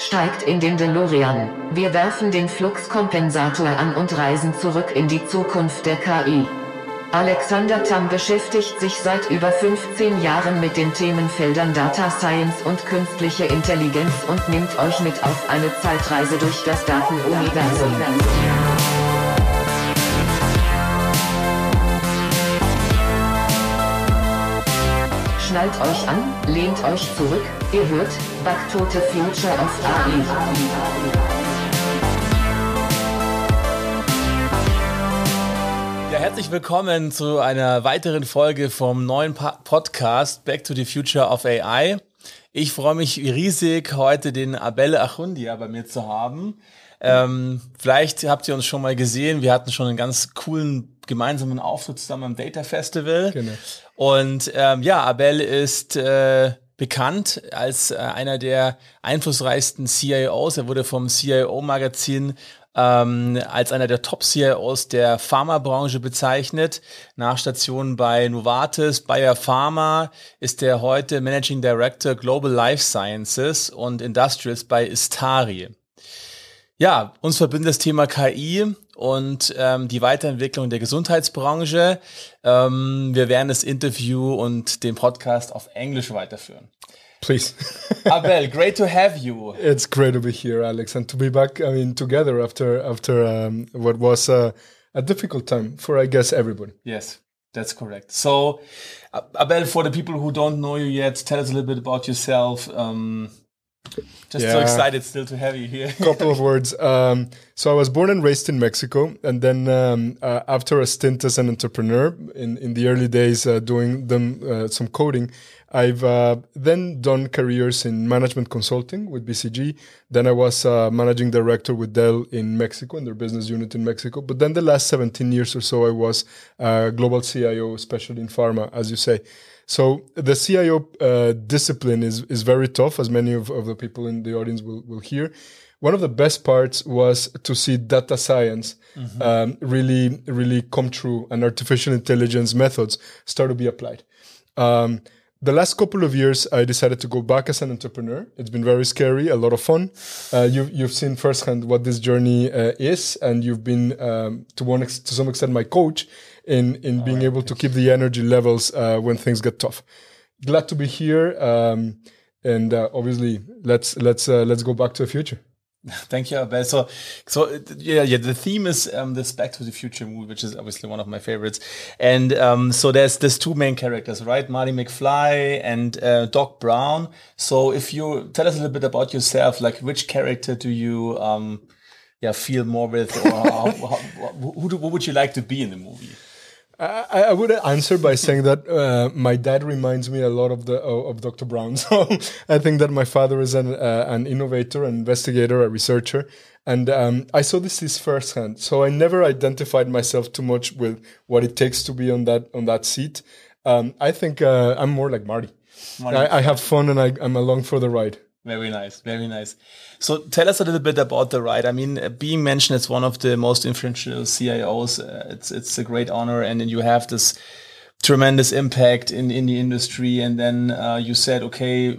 Steigt in den DeLorean. Wir werfen den Fluxkompensator an und reisen zurück in die Zukunft der KI. Alexander Tam beschäftigt sich seit über 15 Jahren mit den Themenfeldern Data Science und künstliche Intelligenz und nimmt euch mit auf eine Zeitreise durch das Datenuniversum. Schnallt euch an, lehnt euch zurück, ihr hört Back to the Future of AI. Ja, herzlich willkommen zu einer weiteren Folge vom neuen Podcast Back to the Future of AI. Ich freue mich riesig, heute den Abel Achundia bei mir zu haben. Ähm, vielleicht habt ihr uns schon mal gesehen. Wir hatten schon einen ganz coolen gemeinsamen Auftritt zusammen am Data Festival. Genau. Und ähm, ja, Abel ist äh, bekannt als äh, einer der einflussreichsten CIOs. Er wurde vom CIO-Magazin ähm, als einer der Top-CIOs der Pharmabranche bezeichnet. Nach Stationen bei Novartis, Bayer Pharma ist er heute Managing Director Global Life Sciences und Industrials bei Istari. Ja, uns verbindet das Thema KI und ähm, die Weiterentwicklung der Gesundheitsbranche. Ähm, wir werden das Interview und den Podcast auf Englisch weiterführen. Please. Abel, great to have you. It's great to be here, Alex, and to be back. I mean, together after after um, what was a, a difficult time for, I guess, everybody. Yes, that's correct. So, Abel, for the people who don't know you yet, tell us a little bit about yourself. Um, just yeah. so excited still to have you here. couple of words. Um, so I was born and raised in Mexico, and then um, uh, after a stint as an entrepreneur in in the early days, uh, doing them uh, some coding, I've uh, then done careers in management consulting with BCG. Then I was uh, managing director with Dell in Mexico in their business unit in Mexico. But then the last 17 years or so, I was uh, global CIO, especially in pharma, as you say. So the CIO uh, discipline is is very tough, as many of, of the people in the audience will, will hear. One of the best parts was to see data science mm-hmm. um, really really come true and artificial intelligence methods start to be applied. Um, the last couple of years, I decided to go back as an entrepreneur. It's been very scary, a lot of fun. Uh, you've, you've seen firsthand what this journey uh, is, and you've been, um, to one ex- to some extent, my coach in in being able to keep the energy levels uh, when things get tough. Glad to be here, um, and uh, obviously let's let's uh, let's go back to the future. Thank you, Abel. So, so yeah, yeah. The theme is um, this Back to the Future movie, which is obviously one of my favorites. And um, so there's there's two main characters, right? Marty McFly and uh, Doc Brown. So if you tell us a little bit about yourself, like which character do you um, yeah feel more with, or how, how, who, do, who would you like to be in the movie? I, I, would answer by saying that uh, my dad reminds me a lot of the of Dr. Brown. So I think that my father is an uh, an innovator, an investigator, a researcher, and um, I saw this is firsthand. So I never identified myself too much with what it takes to be on that on that seat. Um, I think uh, I'm more like Marty. Marty. I, I, have fun and I, I'm along for the ride. Very nice, very nice. So tell us a little bit about the ride. I mean, uh, being mentioned as one of the most influential CIOs, uh, it's it's a great honor, and then you have this tremendous impact in in the industry. And then uh, you said, okay,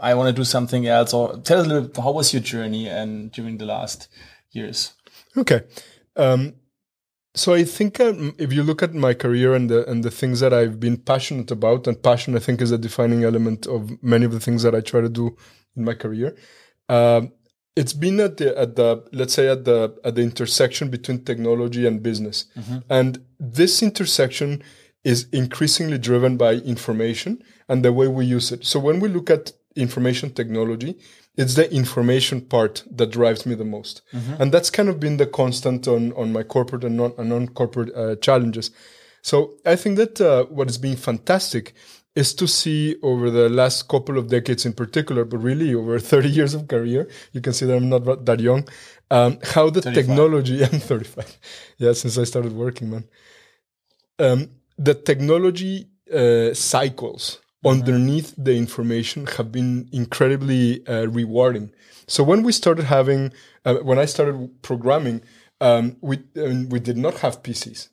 I want to do something else. Or tell us a little bit, how was your journey and during the last years? Okay. Um, so I think um, if you look at my career and the and the things that I've been passionate about, and passion I think is a defining element of many of the things that I try to do in my career. Um, it's been at the at the let's say at the at the intersection between technology and business, mm-hmm. and this intersection is increasingly driven by information and the way we use it. So when we look at information technology, it's the information part that drives me the most, mm-hmm. and that's kind of been the constant on on my corporate and non non corporate uh, challenges. So I think that uh, what has been fantastic is to see over the last couple of decades in particular, but really over 30 years of career, you can see that I'm not that young, um, how the 35. technology, I'm 35. Yeah, since I started working, man. Um, the technology uh, cycles mm-hmm. underneath the information have been incredibly uh, rewarding. So when we started having, uh, when I started programming, um, we, we did not have PCs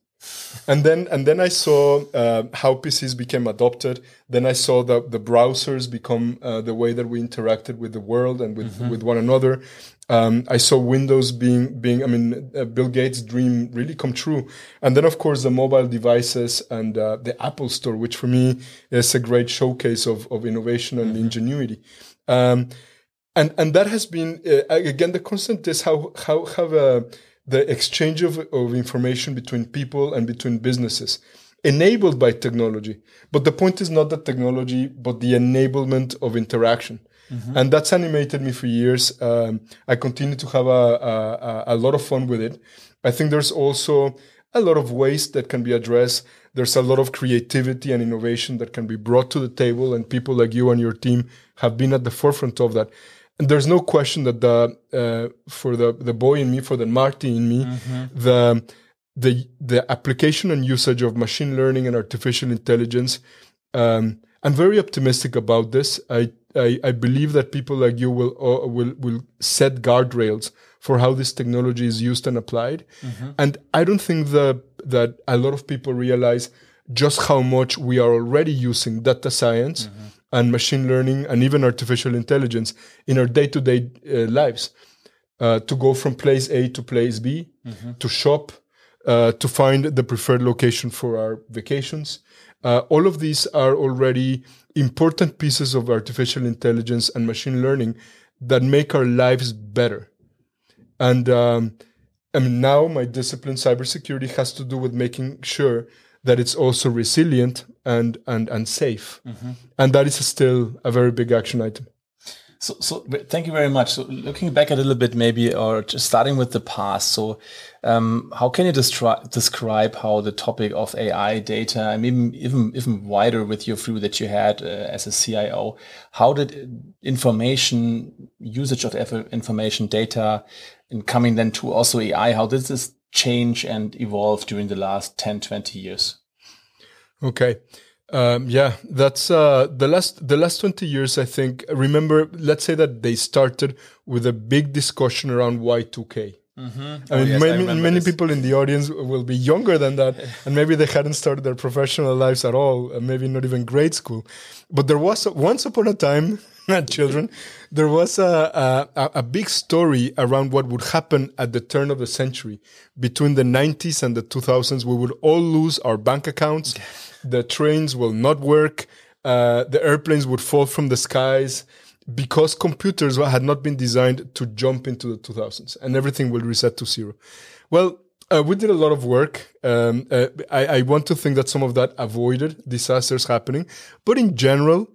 And then and then I saw uh, how PCs became adopted. Then I saw that the browsers become uh, the way that we interacted with the world and with with one another. Um, I saw Windows being being I mean uh, Bill Gates' dream really come true. And then of course the mobile devices and uh, the Apple Store, which for me is a great showcase of of innovation and ingenuity. Um, and and that has been uh, again the constant is how how how uh, the exchange of, of information between people and between businesses enabled by technology. But the point is not the technology but the enablement of interaction. And that's animated me for years. Um, i continue to have a, a, a lot of fun with it. I think there's also a lot of waste that can be addressed. There's a lot of creativity and innovation that can be brought to the table and people like you and your team have been at the forefront of that and there's no question that the uh, for the the boy in me, for the Marty in me, the the the application and usage of machine learning and artificial intelligence. Um, I'm very optimistic about this. I, I I believe that people like you will uh, will will set guardrails for how this technology is used and applied. And I don't think that that a lot of people realize just how much we are already using data science and machine learning and even artificial intelligence in our day-to-day uh, lives uh, to go from place A to place B, to shop, uh, to find the preferred location for our vacations. Uh, all of these are already important pieces of artificial intelligence and machine learning that make our lives better. And um, I mean, now my discipline, cybersecurity, has to do with making sure that it's also resilient and and and safe, and that is still a very big action item. So, so thank you very much. So, looking back a little bit, maybe, or just starting with the past. So, um, how can you destri- describe how the topic of AI data, and maybe even even wider with your view that you had uh, as a CIO, how did information usage of information data, and coming then to also AI, how did this change and evolve during the last 10, 20 years? Okay. Um, yeah, that's uh, the last the last twenty years. I think. Remember, let's say that they started with a big discussion around Y two K. I mean, Oh, yes, many, remember many people in the audience will be younger than that, and maybe they hadn't started their professional lives at all, maybe not even grade school. But there was once upon a time, children, there was a, a a big story around what would happen at the turn of the century between the 90s and the 2000s. We would all lose our bank accounts, the trains will not work, uh, the airplanes would fall from the skies because computers had not been designed to jump into the 2000s and everything will reset to zero. Well, uh, we did a lot of work. Um, uh, I, I want to think that some of that avoided disasters happening, but in general,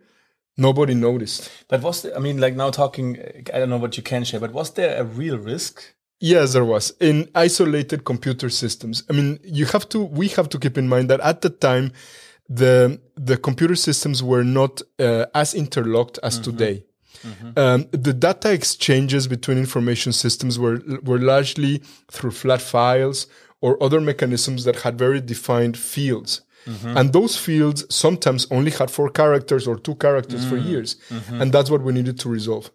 nobody noticed. But was there, I mean, like now talking, I don't know what you can share, but was there a real risk? Yes, there was in isolated computer systems. I mean, you have to. We have to keep in mind that at the time, the the computer systems were not uh, as interlocked as today. Um, the data exchanges between information systems were were largely through flat files or other mechanisms that had very defined fields. Mm-hmm. And those fields sometimes only had four characters or two characters for mm-hmm. years. Mm-hmm. And that's what we needed to resolve.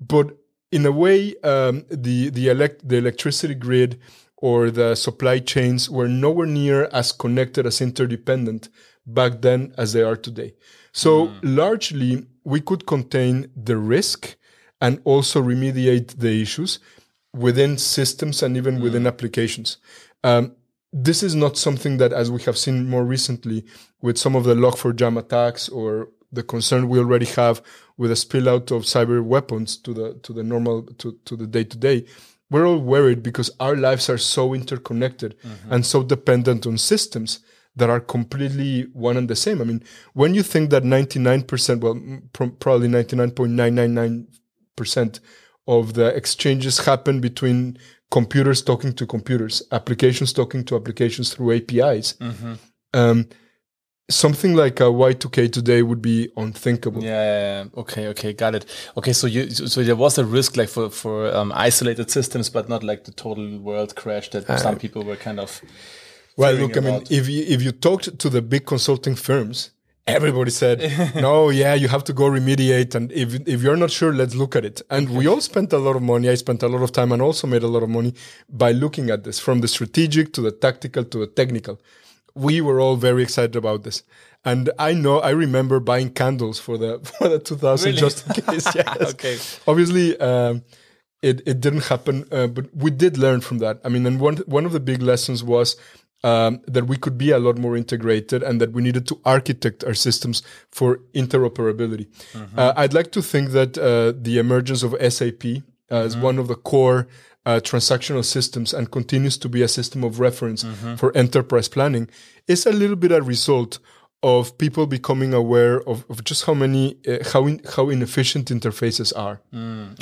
But in a way, um, the the elect the electricity grid or the supply chains were nowhere near as connected as interdependent back then as they are today. So largely, we could contain the risk and also remediate the issues within systems and even within mm. applications. Um, this is not something that, as we have seen more recently with some of the Log4j attacks or the concern we already have with a spill out of cyber weapons to the to the normal to, to the day to day, we're all worried because our lives are so interconnected mm-hmm. and so dependent on systems that are completely one and the same. I mean, when you think that 99%, well, pro- probably 99.999% of the exchanges happen between computers talking to computers, applications talking to applications through APIs, um, something like a Y2K today would be unthinkable. Yeah, yeah, yeah. Okay, okay, got it. Okay, so you so there was a risk like for for um, isolated systems, but not like the total world crash that some people were kind of. Well, look, I mean, if you if you talked to the big consulting firms, everybody said, no, yeah, you have to go remediate. And if, if you're not sure, let's look at it. And we all spent a lot of money. I spent a lot of time and also made a lot of money by looking at this from the strategic to the tactical to the technical. We were all very excited about this. And I know, I remember buying candles for the, for the 2000 Really? just in case. Yes. Okay. Obviously, um, it, it didn't happen, uh, but we did learn from that. I mean, and one, one of the big lessons was, um, that we could be a lot more integrated and that we needed to architect our systems for interoperability. Uh, I'd like to think that uh, the emergence of SAP uh, as one of the core uh, transactional systems and continues to be a system of reference for enterprise planning is a little bit a result of people becoming aware of, of just how many uh, how in, how inefficient interfaces are.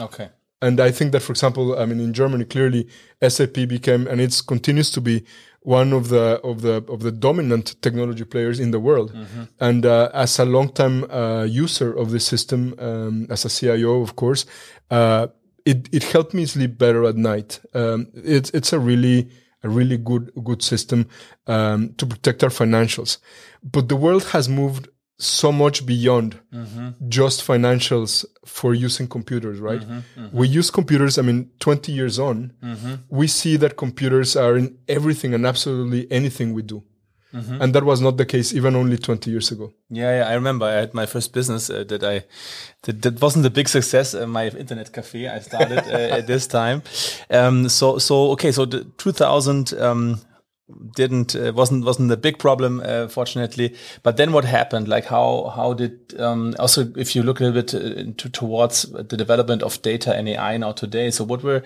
Okay. And I think that, for example, I mean, in Germany, clearly SAP became, and it continues to be one of the of the of the dominant technology players in the world. And uh, as a long-time uh, user of the system, um, as a CIO, of course, uh, it it helped me sleep better at night. Um, it's it's a really a really good good system um, to protect our financials. But the world has moved so much beyond just financials for using computers, right? We use computers, I mean, 20 years on, we see that computers are in everything and absolutely anything we do. And that was not the case even only 20 years ago. Yeah, yeah, I remember I had my first business uh, that I that, that wasn't a big success. Uh, my internet cafe I started uh, at this time. Um, so so okay, so the 2000 um, didn't uh, wasn't wasn't a big problem uh, fortunately. But then what happened? Like how how did um, also if you look a little bit uh, into, towards the development of data and AI now today. So what were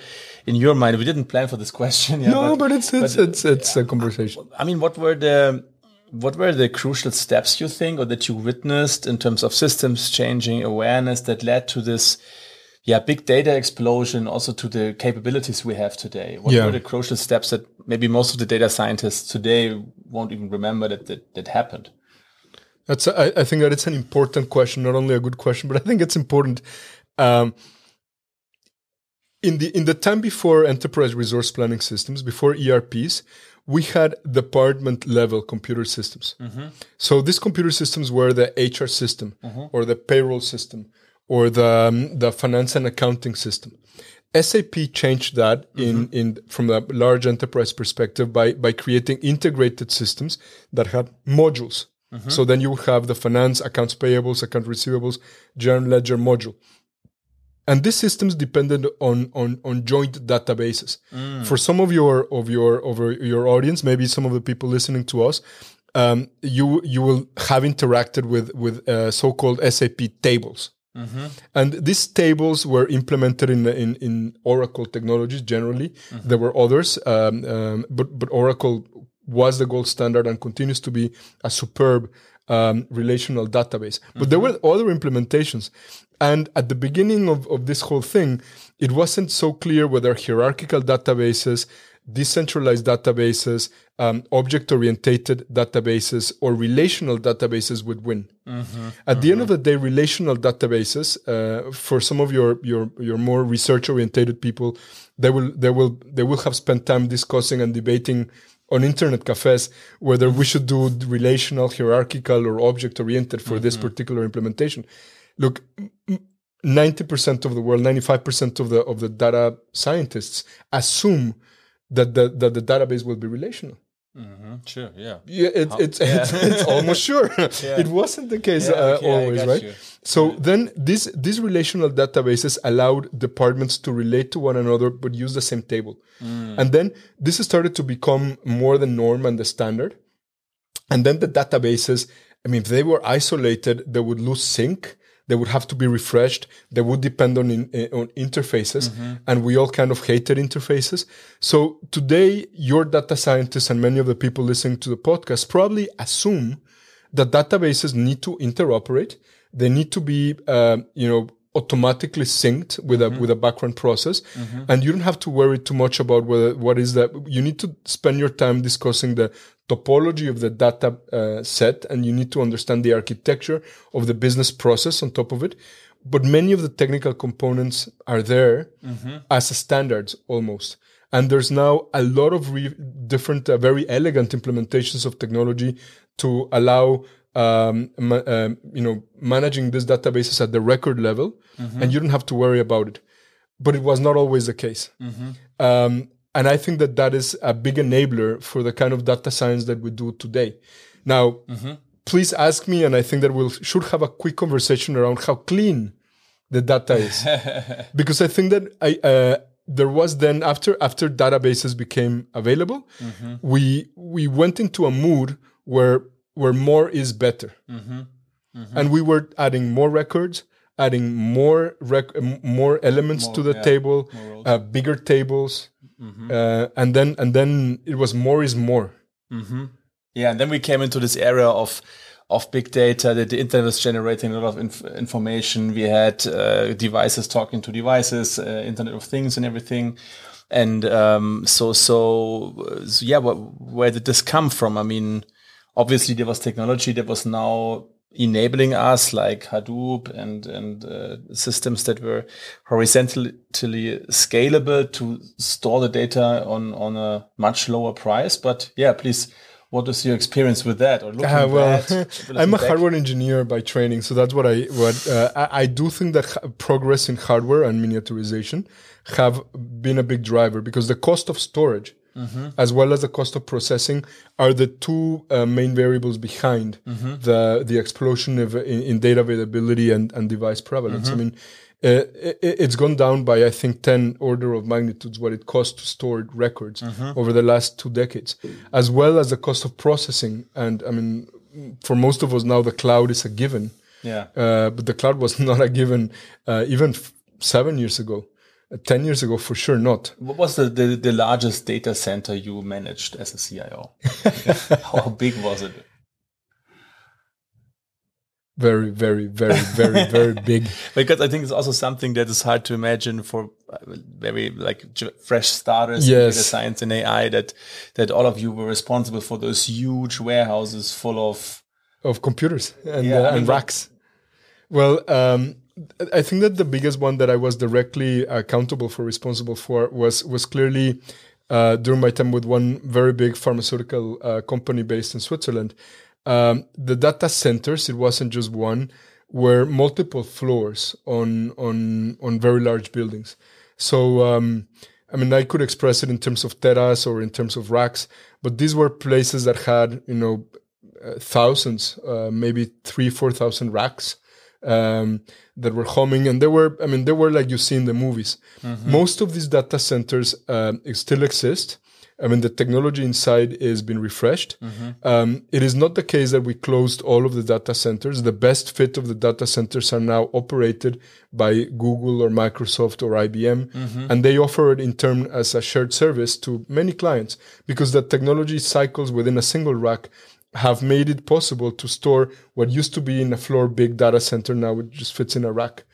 in your mind? We didn't plan for this question. Yeah, No, but, it's it's but- it's it's a conversation. I mean, what were the what were the crucial steps you think, or that you witnessed in terms of systems changing, awareness that led to this, yeah, big data explosion, also to the capabilities we have today? What Yeah. were the crucial steps that maybe most of the data scientists today won't even remember that that, that happened? That's I, I think that it's an important question, not only a good question, but I think it's important. Um, in the in the time before enterprise resource planning systems, before ERPs, we had department level computer systems. So these computer systems were the HR system, or the payroll system, or the um, the finance and accounting system. SAP changed that in, in from a large enterprise perspective by by creating integrated systems that had modules. So then you would have the finance, accounts payables, account receivables, general ledger module. And these systems depended on on on joint databases. For some of your of your of your audience, maybe some of the people listening to us, um, you you will have interacted with with uh, so-called SAP tables. And these tables were implemented in in, in Oracle technologies. Generally, there were others, um, um, but but Oracle was the gold standard and continues to be a superb um, relational database. But there were other implementations, and at the beginning of, of this whole thing, it wasn't so clear whether hierarchical databases, decentralized databases, um, object oriented databases, or relational databases would win. At the end of the day, relational databases, uh, for some of your your your more research oriented people, they will they will they will have spent time discussing and debating on internet cafes whether we should do relational, hierarchical, or object-oriented for this particular implementation. Look, ninety percent of the world, ninety-five percent of the of the data scientists assume that the that the database will be relational. Sure, yeah. Yeah, it, it's, it's it's almost sure. It wasn't the case Yeah, uh, okay, always, right? you. So then these these relational databases allowed departments to relate to one another but use the same table. Mm. And then this started to become more the norm and the standard. And then the databases, I mean, if they were isolated, they would lose sync. They would have to be refreshed. They would depend on in, eh, on interfaces, and we all kind of hated interfaces. So today, your data scientists and many of the people listening to the podcast probably assume that databases need to interoperate. They need to be, uh, you know, automatically synced with a with a background process, and you don't have to worry too much about whether what is that. You need to spend your time discussing the topology of the data uh, set, and you need to understand the architecture of the business process on top of it. But many of the technical components are there as a standards almost. And there's now a lot of re- different, uh, very elegant implementations of technology to allow um, ma- um, you know, managing these databases at the record level, and you don't have to worry about it. But it was not always the case. Um, and I think that that is a big enabler for the kind of data science that we do today. Now, please ask me, and I think that we will should have a quick conversation around how clean the data is, because I think that I uh, there was then after after databases became available, we we went into a mood where where more is better, and we were adding more records. Adding more rec- more elements to the yeah, table, uh, bigger tables, uh, and then and then it was more is more. Yeah, and then we came into this era of of big data that the internet was generating a lot of inf- information. We had uh, devices talking to devices, uh, Internet of Things, and everything. And um, so, so, uh, so yeah, wh- where did this come from? I mean, obviously there was technology that was now enabling us, like Hadoop and and uh, systems that were horizontally scalable to store the data on on a much lower price. But yeah, please. What is your experience with that? Or looking Ah, well, I'm a back? hardware engineer by training, so that's what I what uh, I, I do think that ha- progress in hardware and miniaturization have been a big driver because the cost of storage as well as the cost of processing are the two uh, main variables behind the the explosion of in, in data availability and, and device prevalence. I mean. Uh, it, it's gone down by I think ten order of magnitudes what it costs to store records over the last two decades, as well as the cost of processing. And I mean, for most of us now, the cloud is a given. Yeah. Uh, but the cloud was not a given uh, even f- seven years ago, uh, ten years ago for sure not. What was the, the, the largest data center you managed as a CIO? How big was it? Very, very, very, very, very big. Because I think it's also something that is hard to imagine for uh, very like fresh starters in Yes. data science and AI that that all of you were responsible for those huge warehouses full of of computers and, Yeah, uh, and racks. Well, um, I think that the biggest one that I was directly accountable for, responsible for, was was clearly uh, during my time with one very big pharmaceutical uh, company based in Switzerland. Um, the data centers, it wasn't just one, were multiple floors on on on very large buildings. So um, I mean, I could express it in terms of teras or in terms of racks, but these were places that had you know uh, thousands, uh, maybe three, four thousand racks um, that were humming, and they were, I mean, they were like you see in the movies. Most of these data centers um, still exist. I mean, the technology inside is been refreshed. Um, it is not the case that we closed all of the data centers. The best fit of the data centers are now operated by Google or Microsoft or IBM, and they offer it in turn as a shared service to many clients because the technology cycles within a single rack have made it possible to store what used to be in a floor big data center now it just fits in a rack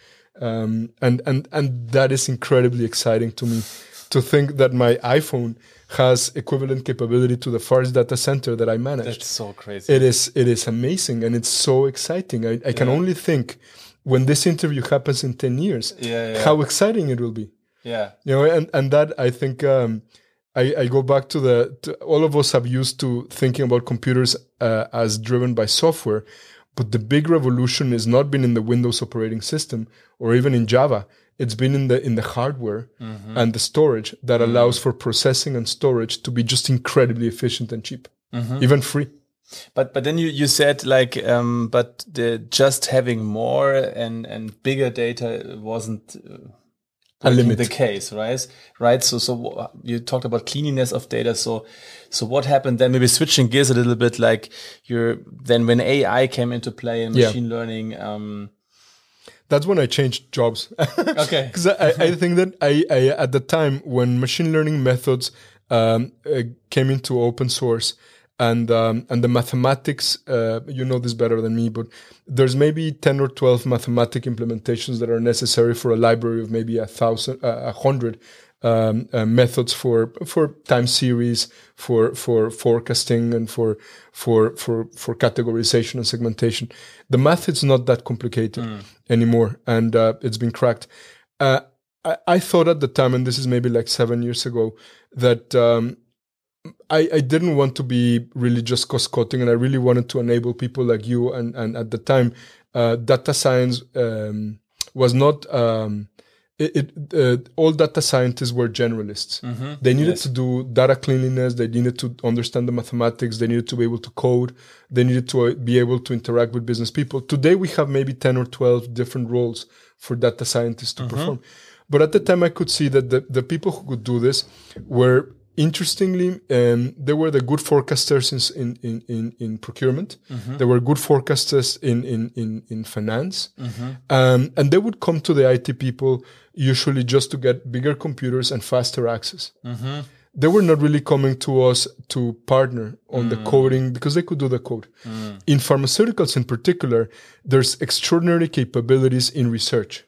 um, and and and that is incredibly exciting to me to think that my iphone has equivalent capability to the first data center that i managed That's so crazy. it is it is amazing and it's so exciting i, I can only think when this interview happens in 10 years Yeah, yeah. how exciting it will be yeah. you know and and that i think um i i go back to the to, all of us have used to thinking about computers uh, as driven by software but the big revolution has not been in the windows operating system or even in java. It's been in the in the hardware and the storage that allows for processing and storage to be just incredibly efficient and cheap even free. But but then you, you said like um but the just having more and and bigger data wasn't uh, A limit. the case right right so so you talked about cleanliness of data so so what happened then maybe switching gears a little bit like you're then when AI came into play and Yeah. machine learning um that's when I changed jobs. Okay. because I, I think that I, I at the time when machine learning methods um, uh, came into open source and um, and the mathematics, uh, you know this better than me, but there's maybe ten or twelve mathematic implementations that are necessary for a library of maybe a thousand, uh, a hundred. Um, uh, methods for for time series, for for forecasting, and for for for for categorization and segmentation. The math is not that complicated anymore, and uh, it's been cracked. Uh, I, I thought at the time, and this is maybe like seven years ago, that um, I, I didn't want to be really just cost cutting, and I really wanted to enable people like you. And, and at the time, uh, data science um, was not. Um, it, it uh, all data scientists were generalists. Mm-hmm. They needed Yes. to do data cleanliness. They needed to understand the mathematics. They needed to be able to code. They needed to uh, be able to interact with business people. Today, we have maybe 10 or 12 different roles for data scientists to perform. But at the time, I could see that the, the people who could do this were interestingly, um, they were the good forecasters in, in, in, in procurement. They were good forecasters in, in, in, in finance. Um, and they would come to the IT people usually just to get bigger computers and faster access they were not really coming to us to partner on the coding because they could do the code. In pharmaceuticals, in particular, there's extraordinary capabilities in research.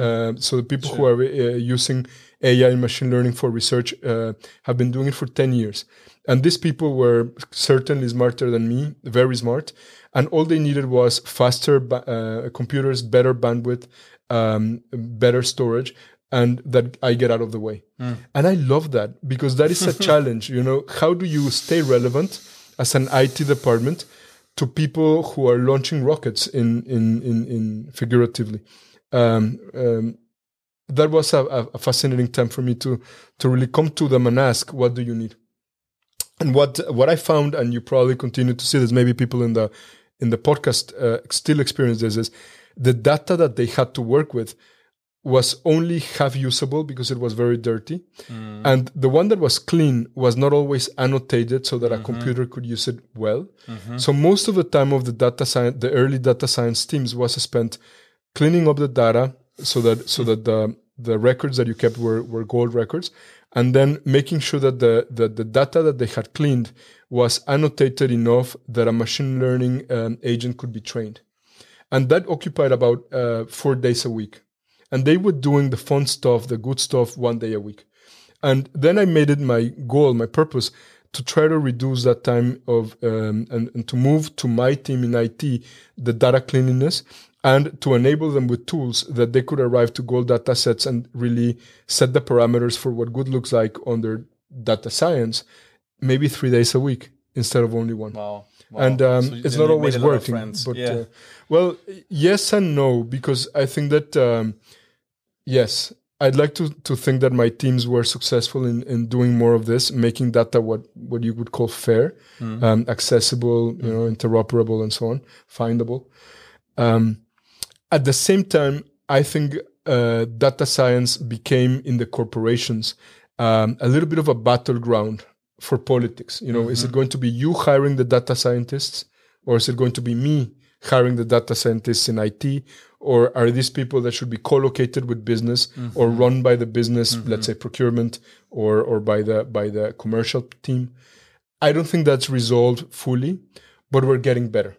Uh, so the people who are uh, using AI and machine learning for research uh, have been doing it for 10 years. And these people were certainly smarter than me, very smart. And all they needed was faster uh, computers, better bandwidth, um, better storage, and that I get out of the way. And I love that because that is a challenge. You know, how do you stay relevant as an IT department to people who are launching rockets in in in, in figuratively? Um, um, that was a, a fascinating time for me to to really come to them and ask, what do you need? And what what I found, and you probably continue to see this, maybe people in the in the podcast uh, still experience this, is the data that they had to work with was only half usable because it was very dirty. Mm. And the one that was clean was not always annotated so that a mm-hmm. computer could use it well. Mm-hmm. So most of the time of the data science, the early data science teams was spent cleaning up the data so that so mm. that the the records that you kept were, were gold records. And then making sure that the, the, data that they had cleaned was annotated enough that a machine learning um, agent could be trained. And that occupied about uh, four days a week. And they were doing the fun stuff the good stuff one day a week. And then i made it my goal my purpose to try to reduce that time of um, and, and to move to my team in it the data cleanliness and to enable them with tools that they could arrive to gold data sets and really set the parameters for what good looks like on their data science maybe three days a week instead of only one Wow. wow. and um, So it's not always made a lot of working. But yeah. uh, well, yes and no, because I think that um, yes, I'd like to to think that my teams were successful in, in doing more of this, making data what what you would call fair, Hmm. um, accessible, you know, interoperable, and so on, findable. Um, at the same time, I think uh, data science became in the corporations um, a little bit of a battleground for politics. You know, is it going to be you hiring the data scientists, or is it going to be me hiring the data scientists in IT? Or are these people that should be co-located with business or run by the business, let's say procurement, or or by the by the commercial team? I don't think that's resolved fully, but we're getting better.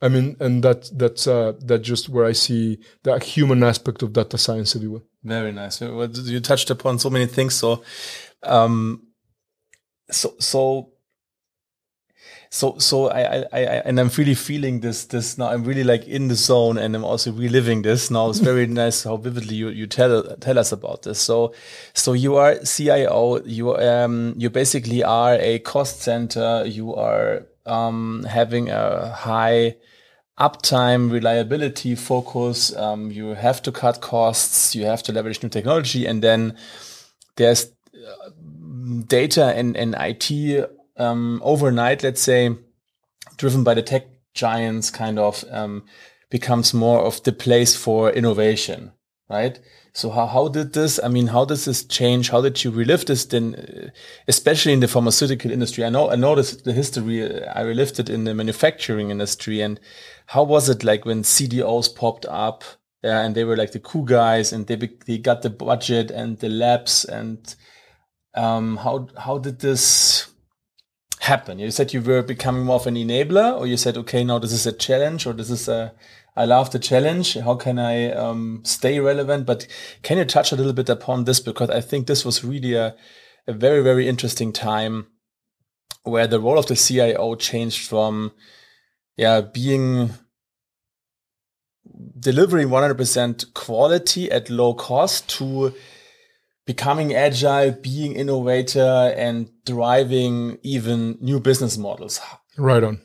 I mean, and that that's uh, that's just where I see the human aspect of data science, if you will. Very nice. You touched upon so many things. So, um, so, so, so, so I, I, I, and I'm really feeling this, this now. I'm really like in the zone and I'm also reliving this now. It's very nice how vividly you, you tell, tell us about this. So, so you are CIO, you, um, you basically are a cost center. You are, um, having a high, uptime, reliability focus. Um, you have to cut costs. You have to leverage new technology, and then there's uh, data and, and IT um, overnight. Let's say, driven by the tech giants, kind of um, becomes more of the place for innovation, right? So how, how did this, I mean, how does this change? How did you relive this then, uh, especially in the pharmaceutical industry? I know, I know this, the history, uh, I relived it in the manufacturing industry. And how was it like when CDOs popped up uh, and they were like the cool guys and they, they got the budget and the labs and, um, how, how did this happen? You said you were becoming more of an enabler or you said, okay, now this is a challenge or this is a, I love the challenge. How can I um, stay relevant? But can you touch a little bit upon this? Because I think this was really a, a very, very interesting time where the role of the CIO changed from, yeah, being delivering 100% quality at low cost to becoming agile, being innovator, and driving even new business models. Right on.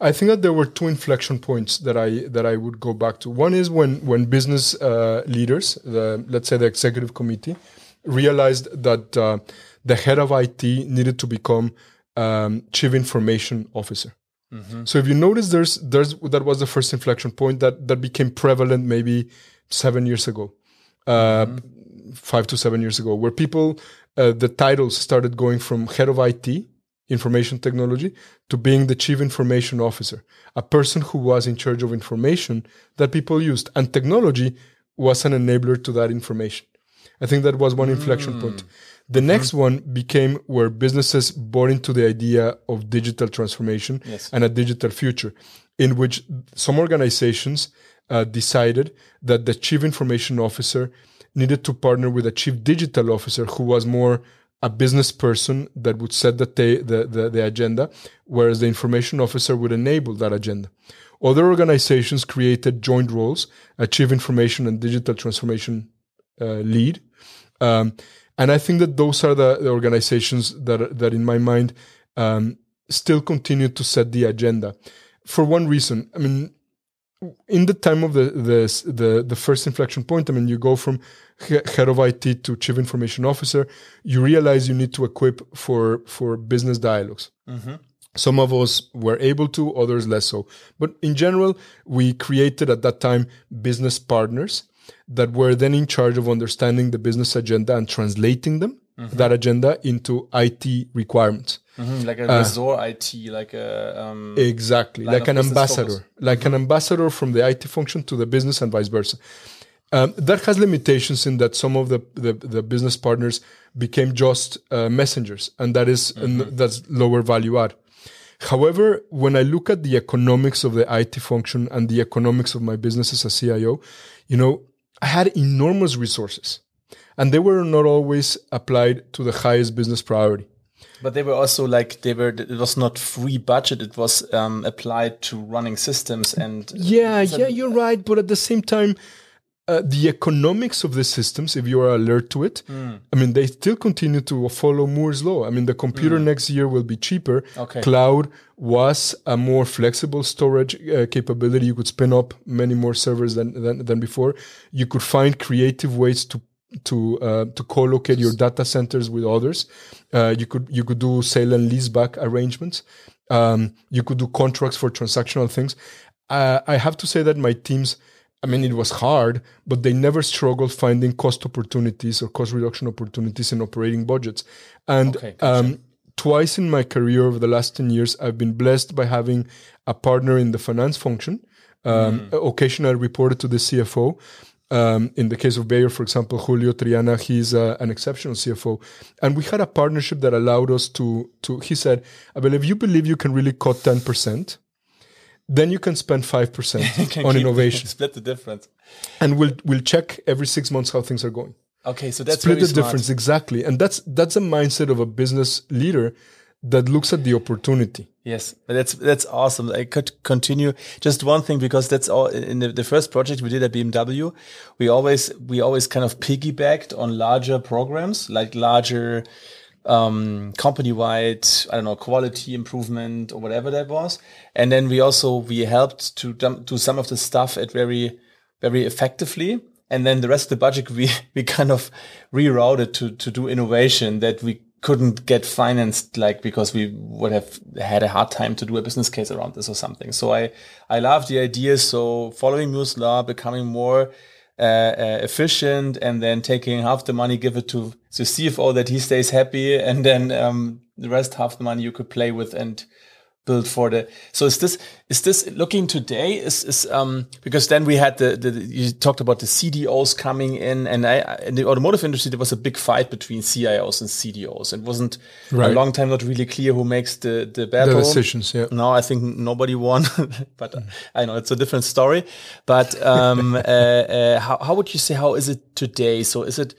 I think that there were two inflection points that I that I would go back to. One is when when business uh, leaders, the, let's say the executive committee, realized that uh, the head of IT needed to become um, chief information officer. Mm-hmm. So if you notice, there's there's that was the first inflection point that that became prevalent maybe seven years ago, uh, mm-hmm. five to seven years ago, where people uh, the titles started going from head of IT information technology to being the chief information officer, a person who was in charge of information that people used. And technology was an enabler to that information. I think that was one inflection mm. point. The next mm-hmm. one became where businesses bought into the idea of digital transformation yes. and a digital future, in which some organizations uh, decided that the chief information officer needed to partner with a chief digital officer who was more a business person that would set the, the, the, the, agenda, whereas the information officer would enable that agenda. Other organizations created joint roles, a chief information and digital transformation lead. Um, and I think that those are the, the organizations that, that in my mind, um, still continue to set the agenda. For one reason, I mean, in the time of the, the the the first inflection point, I mean, you go from head of IT to chief information officer. You realize you need to equip for for business dialogs. Mm-hmm. Some of us were able to, others less so. But in general, we created at that time business partners that were then in charge of understanding the business agenda and translating them mm-hmm. that agenda into IT requirements. Mm-hmm, like a uh, resort IT, like a um, exactly like an ambassador, focus. like mm-hmm. an ambassador from the IT function to the business and vice versa. Um, that has limitations in that some of the, the, the business partners became just uh, messengers, and that is, mm-hmm. that's lower value add. However, when I look at the economics of the IT function and the economics of my business as a CIO, you know, I had enormous resources and they were not always applied to the highest business priority. But they were also like they were. It was not free budget. It was um, applied to running systems and. Yeah, yeah, you're right. But at the same time, uh, the economics of the systems, if you are alert to it, mm. I mean, they still continue to follow Moore's law. I mean, the computer mm. next year will be cheaper. Okay. Cloud was a more flexible storage uh, capability. You could spin up many more servers than, than, than before. You could find creative ways to to uh, to co-locate your data centers with others. Uh, you could you could do sale and leaseback arrangements. Um, you could do contracts for transactional things. Uh, I have to say that my teams. I mean, it was hard, but they never struggled finding cost opportunities or cost reduction opportunities in operating budgets. And okay, um, twice in my career over the last 10 years, I've been blessed by having a partner in the finance function. Um, mm. Occasionally reported to the CFO. Um, in the case of Bayer, for example, Julio Triana, he's uh, an exceptional CFO, and we had a partnership that allowed us to. To he said, "Abel, if you believe you can really cut ten percent, then you can spend five percent on innovation. Split the difference, and we'll we'll check every six months how things are going. Okay, so that's split the smart. difference exactly, and that's that's a mindset of a business leader that looks at the opportunity. Yes, that's that's awesome. I could continue just one thing because that's all in the, the, first project we did at BMW. We always we always kind of piggybacked on larger programs, like larger um, company wide, I don't know, quality improvement or whatever that was. And then we also we helped to do some of the stuff at very very effectively. And then the rest of the budget we we kind of rerouted to to do innovation that we couldn't get financed like because we would have had a hard time to do a business case around this or something. So I I love the idea. So following Moore's law, becoming more uh, uh, efficient, and then taking half the money, give it to the CFO that he stays happy, and then um, the rest half the money you could play with and built for the so is this is this looking today is is um because then we had the, the you talked about the CDOs coming in and I in the automotive industry there was a big fight between CIOs and CDOs it wasn't right. a long time not really clear who makes the the battle the decisions yeah now I think nobody won but mm. I know it's a different story but um uh, uh, how how would you say how is it today so is it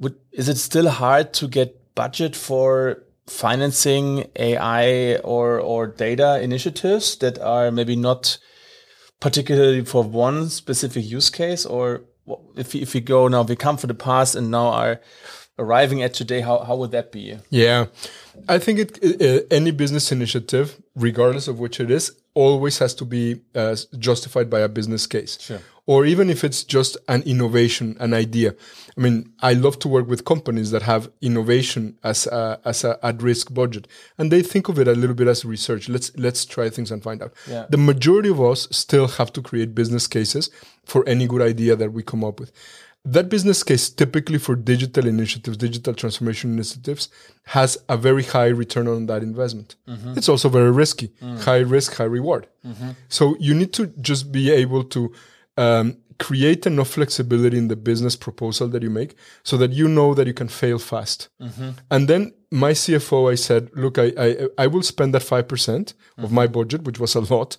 would is it still hard to get budget for financing AI or or data initiatives that are maybe not particularly for one specific use case or if if we go now, we come from the past and now are arriving at today, how how would that be? Yeah, I think it, uh, any business initiative, regardless of which it is, always has to be uh, justified by a business case. Sure. Or even if it's just an innovation, an idea. I mean, I love to work with companies that have innovation as a, as a at risk budget, and they think of it a little bit as research. Let's let's try things and find out. Yeah. The majority of us still have to create business cases for any good idea that we come up with. That business case, typically for digital initiatives, digital transformation initiatives, has a very high return on that investment. Mm-hmm. It's also very risky, mm. high risk, high reward. Mm-hmm. So you need to just be able to um, create enough flexibility in the business proposal that you make so that you know that you can fail fast. And then my CFO, I said, look, I, I, I will spend that 5% of my budget, which was a lot.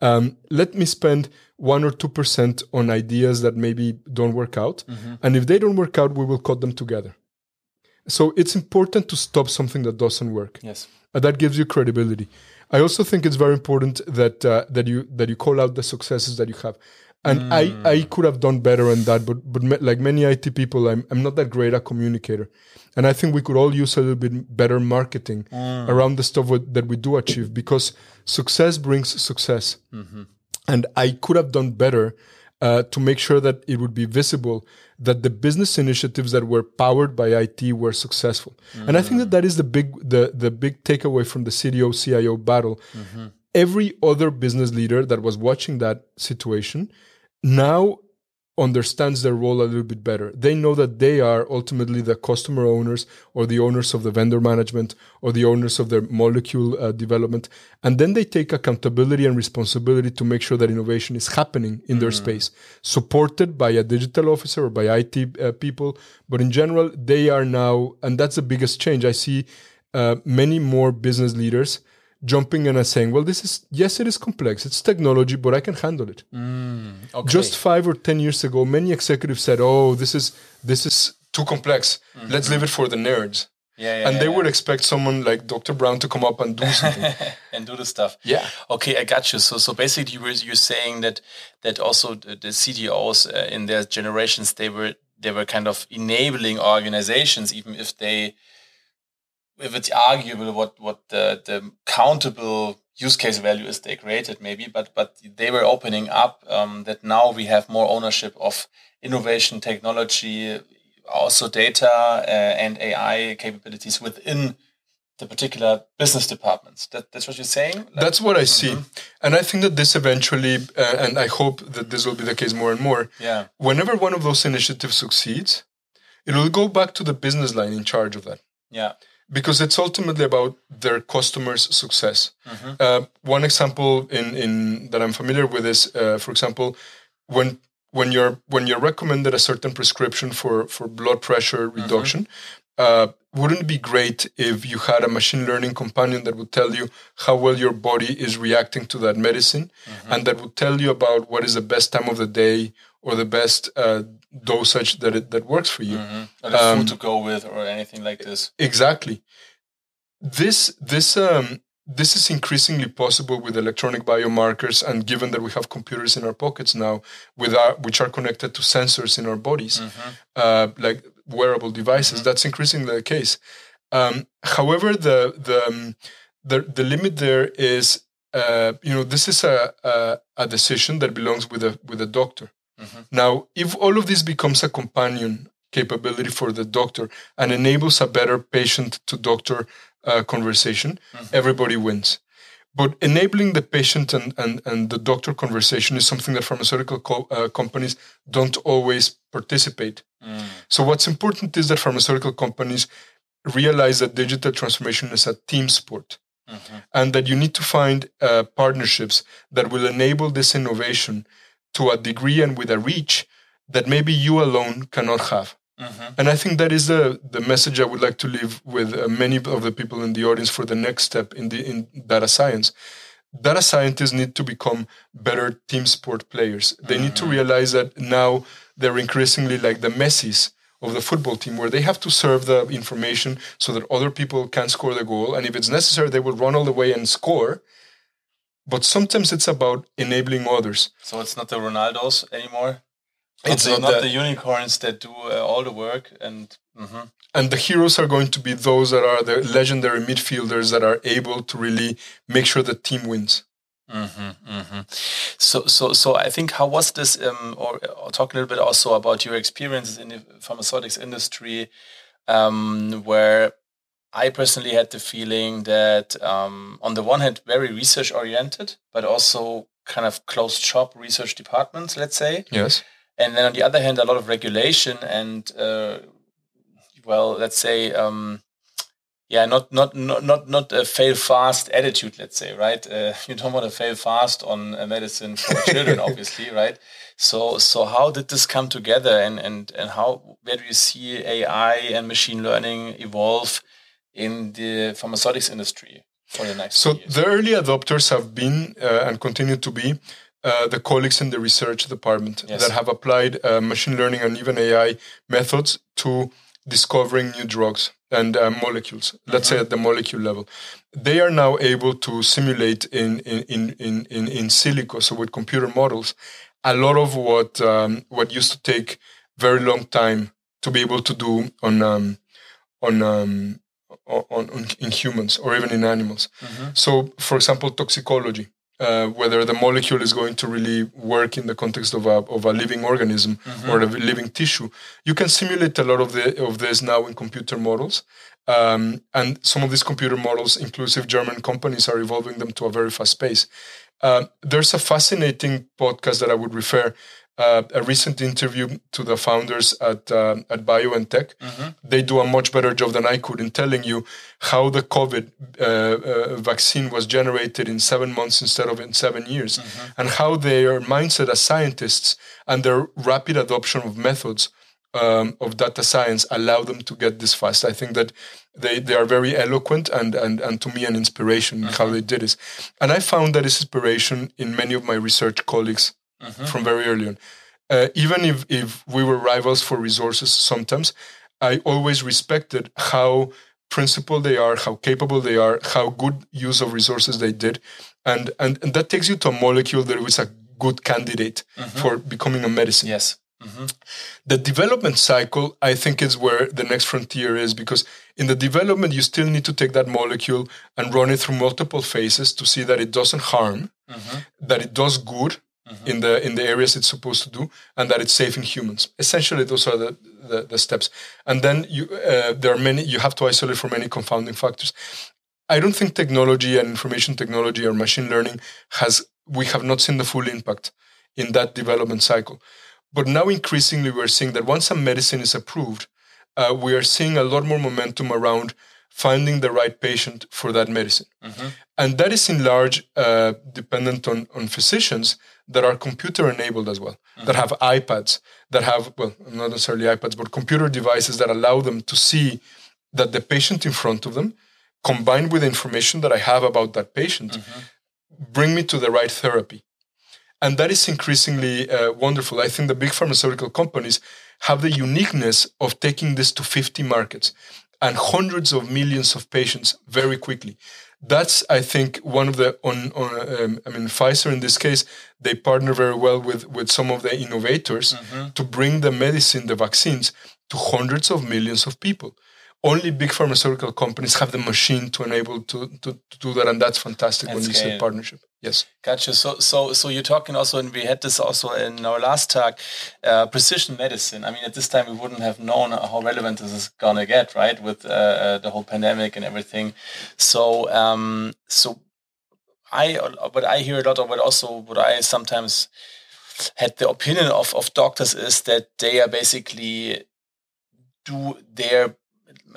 Um, let me spend one or 2% on ideas that maybe don't work out. And if they don't work out, we will cut them together. So it's important to stop something that doesn't work. Yes. Uh, that gives you credibility. I also think it's very important that uh, that you that you call out the successes that you have. And I, I mm. could have done better on that, but but me, like many IT people, I'm I'm not that great a communicator, and I think we could all use a little bit better marketing mm. around the stuff what, that we do achieve because success brings success, mm-hmm. and I could have done better uh, to make sure that it would be visible that the business initiatives that were powered by IT were successful. And I think that mm. that is the big the the big takeaway from the CDO CIO battle. Mm-hmm. Every other business leader that was watching that situation now understands their role a little bit better. They know that they are ultimately the customer owners or the owners of the vendor management or the owners of their molecule uh, development. And then they take accountability and responsibility to make sure that innovation is happening in their space, supported by a digital officer or by IT uh, people. But in general, they are now, and that's the biggest change. I see uh, many more business leaders jumping in and saying, well, this is, yes, it is complex. It's technology, but I can handle it. Okay. Just five or ten years ago, many executives said, "Oh, this is this is too complex. Let's leave it for the nerds." yeah, yeah, and they yeah, would expect someone like Dr. Brown to come up and do something. and do the stuff. Yeah. Okay, I got you. So, so basically, you were you're saying that that also the, the CDOs uh, in their generations they were they were kind of enabling organizations, even if they if it's arguable what what the the countable use case value is they created maybe, but but they were opening up um, that now we have more ownership of innovation, technology, also data uh, and AI capabilities within the particular business departments. That, that's what you're saying. Like- That's what I see, and I think that this eventually, uh, and I hope that this will be the case more and more. yeah. Whenever one of those initiatives succeeds, it will go back to the business line in charge of that. Yeah. Because it's ultimately about their customers' success. Uh, one example in, in that I'm familiar with is, uh, for example, when when you're when you're recommended a certain prescription for for blood pressure reduction. Uh, wouldn't it be great if you had a machine learning companion that would tell you how well your body is reacting to that medicine, and that would tell you about what is the best time of the day or the best uh, dosage that it, that works for you? Or the food to go with or anything like this. Exactly. This this um this is increasingly possible with electronic biomarkers, and given that we have computers in our pockets now, with our, which are connected to sensors in our bodies, uh, like wearable devices, that's increasingly the case. Um, however, the the um, the the limit there is, uh, you know, this is a, a a decision that belongs with a with a doctor. Now, if all of this becomes a companion capability for the doctor and enables a better patient to doctor uh, conversation, everybody wins. But enabling the patient and, and, and the doctor conversation is something that pharmaceutical co- uh, companies don't always participate. So, what's important is that pharmaceutical companies realize that digital transformation is a team sport and that you need to find uh, partnerships that will enable this innovation to a degree and with a reach that maybe you alone cannot have. And I think that is the, the message I would like to leave with uh, many of the people in the audience for the next step in the in data science. Data scientists need to become better team sport players. They need to realize that now they're increasingly like the Messis of the football team, where they have to serve the information so that other people can score the goal. And if it's necessary, they will run all the way and score. But sometimes it's about enabling others. So it's not the Ronaldos anymore. it's not, not the, unicorns that do uh, all the work and mm-hmm. and the heroes are going to be those that are the legendary midfielders that are able to really make sure the team wins mm-hmm, mm-hmm. so so so i think how was this um, or, or, talk a little bit also about your experiences in the pharmaceutics industry um, where I personally had the feeling that, um, on the one hand, very research oriented, but also kind of closed shop research departments, let's say. Yes and then on the other hand, a lot of regulation and uh, well, let's say, um, yeah, not not not not not a fail fast attitude. Let's say, right? Uh, you don't want to fail fast on medicine for children, obviously, right? So so how did this come together, and and and how where do you see AI and machine learning evolve in the pharmaceutics industry? For the next so the early adopters have been uh, and continue to be uh, the colleagues in the research department yes. that have applied uh, machine learning and even AI methods to discovering new drugs and uh, molecules. Let's mm-hmm. say at the molecule level, they are now able to simulate in in in in in, in silico, so with computer models, a lot of what um, what used to take very long time to be able to do on um, on um, on, on, in humans or even in animals. Mm-hmm. So, for example, toxicology uh, whether the molecule is going to really work in the context of a, of a living organism mm-hmm. or a living tissue. You can simulate a lot of the of this now in computer models. Um, and some of these computer models, inclusive German companies, are evolving them to a very fast pace. Uh, there's a fascinating podcast that I would refer uh, a recent interview to the founders at uh, at BioNTech. Mm-hmm. They do a much better job than I could in telling you how the COVID uh, uh, vaccine was generated in seven months instead of in seven years, mm-hmm. and how their mindset as scientists and their rapid adoption of methods um, of data science allow them to get this fast. I think that they, they are very eloquent and, and, and to me an inspiration mm-hmm. in how they did this. And I found that this inspiration in many of my research colleagues mm-hmm. from very early on. Uh, even if, if we were rivals for resources sometimes, I always respected how principled they are, how capable they are, how good use of resources they did. And, and, and that takes you to a molecule that was a good candidate mm-hmm. for becoming a medicine. Yes. Mm-hmm. The development cycle, I think, is where the next frontier is because in the development, you still need to take that molecule and run it through multiple phases to see that it doesn't harm, mm-hmm. that it does good, in the in the areas it's supposed to do, and that it's safe in humans. Essentially, those are the the, the steps. And then you uh, there are many. You have to isolate from many confounding factors. I don't think technology and information technology or machine learning has. We have not seen the full impact in that development cycle. But now increasingly we're seeing that once a medicine is approved, uh, we are seeing a lot more momentum around finding the right patient for that medicine. Mm-hmm. And that is in large uh, dependent on, on physicians that are computer enabled as well, mm-hmm. that have iPads, that have, well, not necessarily iPads, but computer devices that allow them to see that the patient in front of them, combined with the information that I have about that patient, mm-hmm. bring me to the right therapy. And that is increasingly uh, wonderful. I think the big pharmaceutical companies have the uniqueness of taking this to 50 markets and hundreds of millions of patients very quickly that's I think one of the on, on um, I mean Pfizer in this case they partner very well with with some of the innovators mm-hmm. to bring the medicine the vaccines to hundreds of millions of people only big pharmaceutical companies have the machine to enable to, to, to do that and that's fantastic that's when you see partnership. Yes. Gotcha. So so so you're talking also and we had this also in our last talk uh, precision medicine. I mean at this time we wouldn't have known how relevant this is gonna get right with uh, uh, the whole pandemic and everything. So um so i but i hear a lot of what also what i sometimes had the opinion of of doctors is that they are basically do their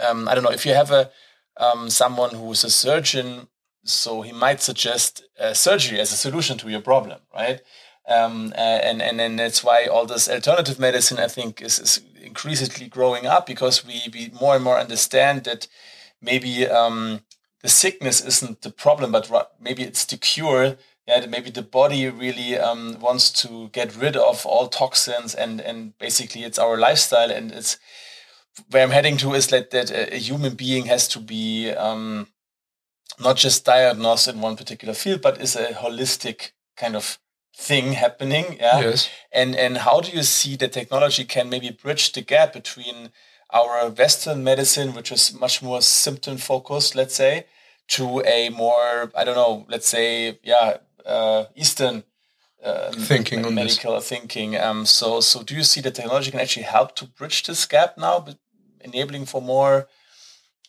um, I don't know if you have a um, someone who's a surgeon, so he might suggest uh, surgery as a solution to your problem, right? Um, and and and that's why all this alternative medicine, I think, is, is increasingly growing up because we we more and more understand that maybe um, the sickness isn't the problem, but maybe it's the cure. Yeah, maybe the body really um, wants to get rid of all toxins, and and basically it's our lifestyle, and it's where I'm heading to is that, that a human being has to be um, not just diagnosed in one particular field, but is a holistic kind of thing happening. Yeah. Yes. And and how do you see that technology can maybe bridge the gap between our Western medicine, which is much more symptom focused, let's say, to a more I don't know, let's say, yeah, uh, Eastern um, thinking on medical thinking. Um, so so do you see that technology can actually help to bridge this gap now, enabling for more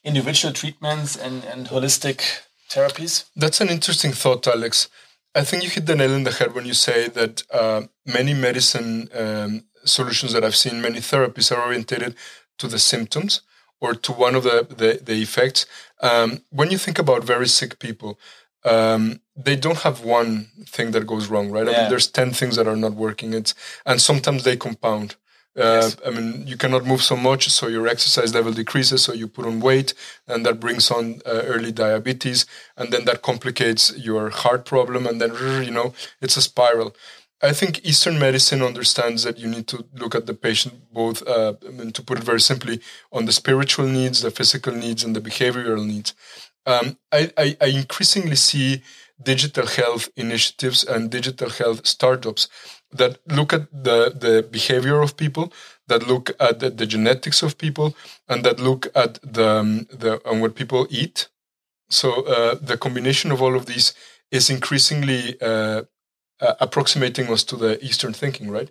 individual treatments and and holistic therapies? That's an interesting thought, Alex. I think you hit the nail in the head when you say that uh, many medicine um, solutions that I've seen, many therapies are orientated to the symptoms or to one of the, the, the effects. Um, when you think about very sick people, um, they don't have one thing that goes wrong, right? Yeah. I mean, there's 10 things that are not working. It's, and sometimes they compound. Uh, yes. I mean, you cannot move so much, so your exercise level decreases, so you put on weight, and that brings on uh, early diabetes, and then that complicates your heart problem, and then, you know, it's a spiral. I think Eastern medicine understands that you need to look at the patient both, uh, I mean, to put it very simply, on the spiritual needs, the physical needs, and the behavioral needs. Um, I, I, I increasingly see digital health initiatives and digital health startups that look at the, the behavior of people, that look at the, the genetics of people, and that look at the, um, the on what people eat. So uh, the combination of all of these is increasingly uh, uh, approximating us to the Eastern thinking, right?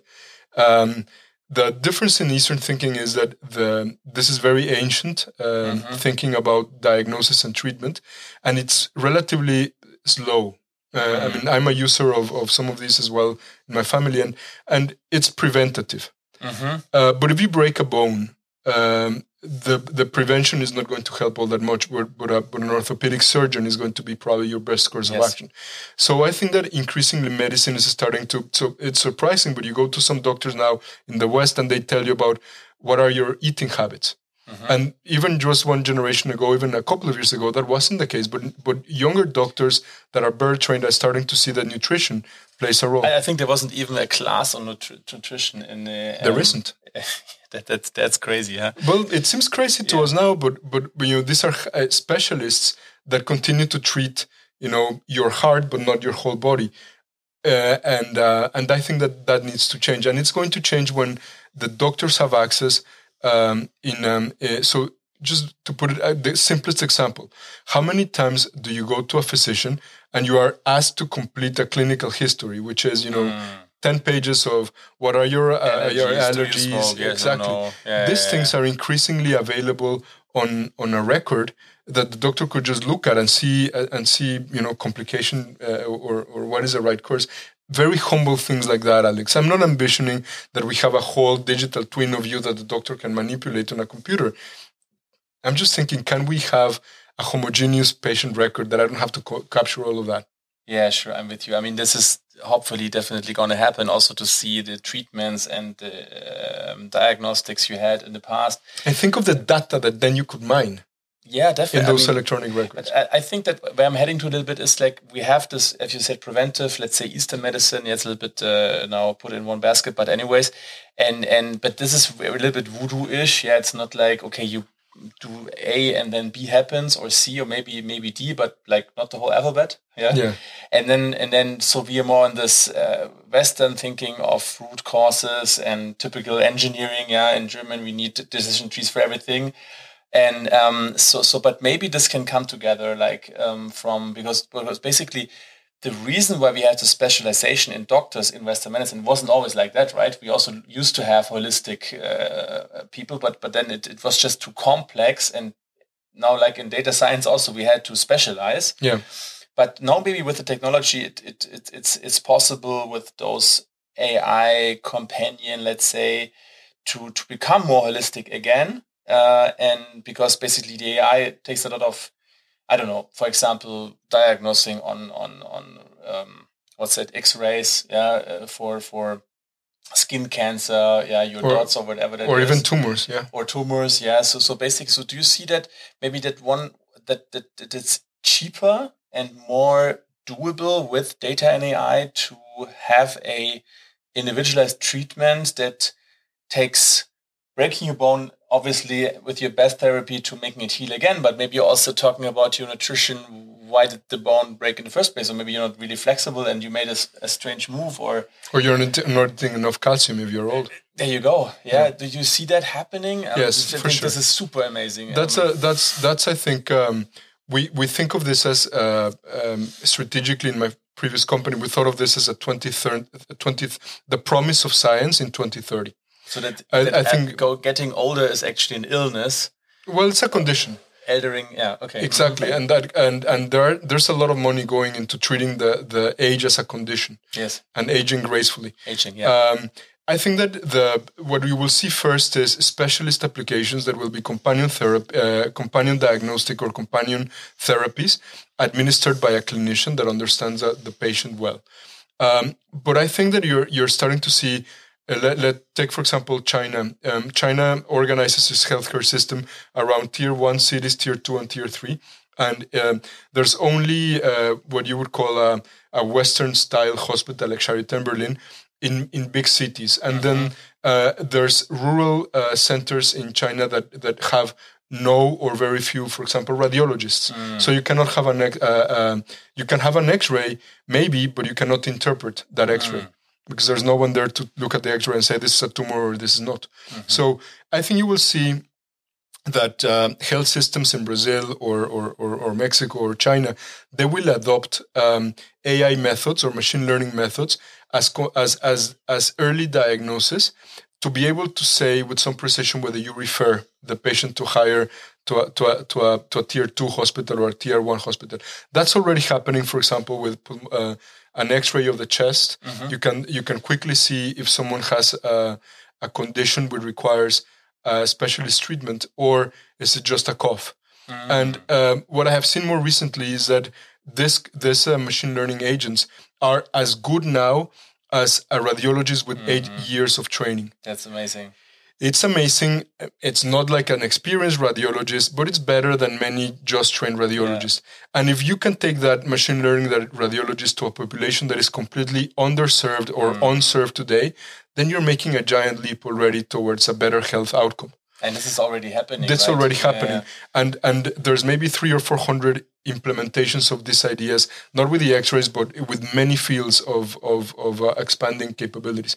Um, the difference in Eastern thinking is that the this is very ancient uh, mm-hmm. thinking about diagnosis and treatment, and it's relatively slow. Uh, I mean, I'm a user of, of some of these as well in my family, and and it's preventative. Mm-hmm. Uh, but if you break a bone, um, the the prevention is not going to help all that much. But but, a, but, an orthopedic surgeon is going to be probably your best course yes. of action. So I think that increasingly medicine is starting to. So it's surprising, but you go to some doctors now in the West, and they tell you about what are your eating habits. Mm-hmm. And even just one generation ago, even a couple of years ago, that wasn't the case. But but younger doctors that are bird trained are starting to see that nutrition plays a role. I, I think there wasn't even a class on nutri- nutrition in. Uh, there um, not that, that's that's crazy, huh? Well, it seems crazy to yeah. us now, but but you know these are uh, specialists that continue to treat you know your heart, but not your whole body. Uh, and uh, and I think that that needs to change, and it's going to change when the doctors have access um, in um, uh, so just to put it uh, the simplest example how many times do you go to a physician and you are asked to complete a clinical history which is you know mm. 10 pages of what are your uh, allergies, your allergies? you exactly. yes yeah, these yeah, things yeah. are increasingly available on on a record that the doctor could just look at and see uh, and see you know complication uh, or or what is the right course very humble things like that, Alex. I'm not ambitioning that we have a whole digital twin of you that the doctor can manipulate on a computer. I'm just thinking, can we have a homogeneous patient record that I don't have to co- capture all of that? Yeah, sure. I'm with you. I mean, this is hopefully definitely going to happen also to see the treatments and the um, diagnostics you had in the past. And think of the data that then you could mine. Yeah, definitely. In those I mean, electronic records. I, think that where I'm heading to a little bit is like we have this, as you said, preventive, let's say Eastern medicine. Yeah, it's a little bit uh, now put in one basket, but anyways, and and but this is a little bit voodoo-ish. Yeah, it's not like okay, you do A and then B happens or C or maybe maybe D, but like not the whole alphabet. Yeah. Yeah. And then and then so we are more in this uh, Western thinking of root causes and typical engineering. Yeah. In German, we need decision trees for everything and um, so so but maybe this can come together like um, from because because basically the reason why we had the specialization in doctors in Western medicine wasn't always like that, right? We also used to have holistic uh, people, but but then it, it was just too complex, and now like in data science also we had to specialize. Yeah. But now maybe with the technology, it, it, it it's it's possible with those AI companion, let's say, to to become more holistic again uh, and because basically the AI takes a lot of, I don't know, for example, diagnosing on on on um, what's that X-rays, yeah, uh, for for skin cancer, yeah, your or, dots or whatever that or is. even tumors, yeah, or tumors, yeah. So so basically, so do you see that maybe that one that that, that it's cheaper and more doable with data and AI to have a individualized treatment that takes breaking your bone obviously with your best therapy to making it heal again, but maybe you're also talking about your nutrition why did the bone break in the first place? Or maybe you're not really flexible and you made a, a strange move, or or you're not, not taking enough calcium if you're old. There you go. Yeah. yeah. Do you see that happening? Um, yes, I for sure. This is super amazing. That's um, a that's that's I think um, we we think of this as uh, um, strategically in my previous company we thought of this as a 2030 20th the promise of science in 2030 so that, I, that I think go, getting older is actually an illness. Well it's a condition. Eldering yeah okay. Exactly and that and and there there's a lot of money going into treating the the age as a condition. Yes. And aging gracefully. Aging yeah. Um, I think that the what we will see first is specialist applications that will be companion therapy, uh, companion diagnostic or companion therapies administered by a clinician that understands uh, the patient well. Um, but I think that you're you're starting to see uh, let, let take for example China. Um, China organizes its healthcare system around tier one cities, tier two, and tier three, and um, there's only uh, what you would call a, a Western style hospital like Charité in Berlin in in big cities, and mm-hmm. then uh, there's rural uh, centers in China that that have no or very few, for example, radiologists. Mm. So you cannot have an uh, uh, you can have an X-ray maybe, but you cannot interpret that X-ray. Mm because there's no one there to look at the X-ray and say this is a tumor or this is not. Mm-hmm. So I think you will see that uh, health systems in Brazil or, or, or, or, Mexico or China, they will adopt um, AI methods or machine learning methods as, as, as, as early diagnosis to be able to say with some precision whether you refer the patient to higher to a, to a, to a, to a tier two hospital or a tier one hospital. That's already happening, for example, with uh, an X-ray of the chest, mm-hmm. you can you can quickly see if someone has a, a condition which requires a specialist treatment or is it just a cough. Mm-hmm. And um, what I have seen more recently is that this this uh, machine learning agents are as good now as a radiologist with mm-hmm. eight years of training. That's amazing it's amazing. It's not like an experienced radiologist, but it's better than many just trained radiologists. Yeah. And if you can take that machine learning that radiologist to a population that is completely underserved or mm. unserved today, then you're making a giant leap already towards a better health outcome. And this is already happening. That's right? already happening. Yeah. And and there's maybe three or four hundred implementations of these ideas, not with the X-rays, but with many fields of of, of uh, expanding capabilities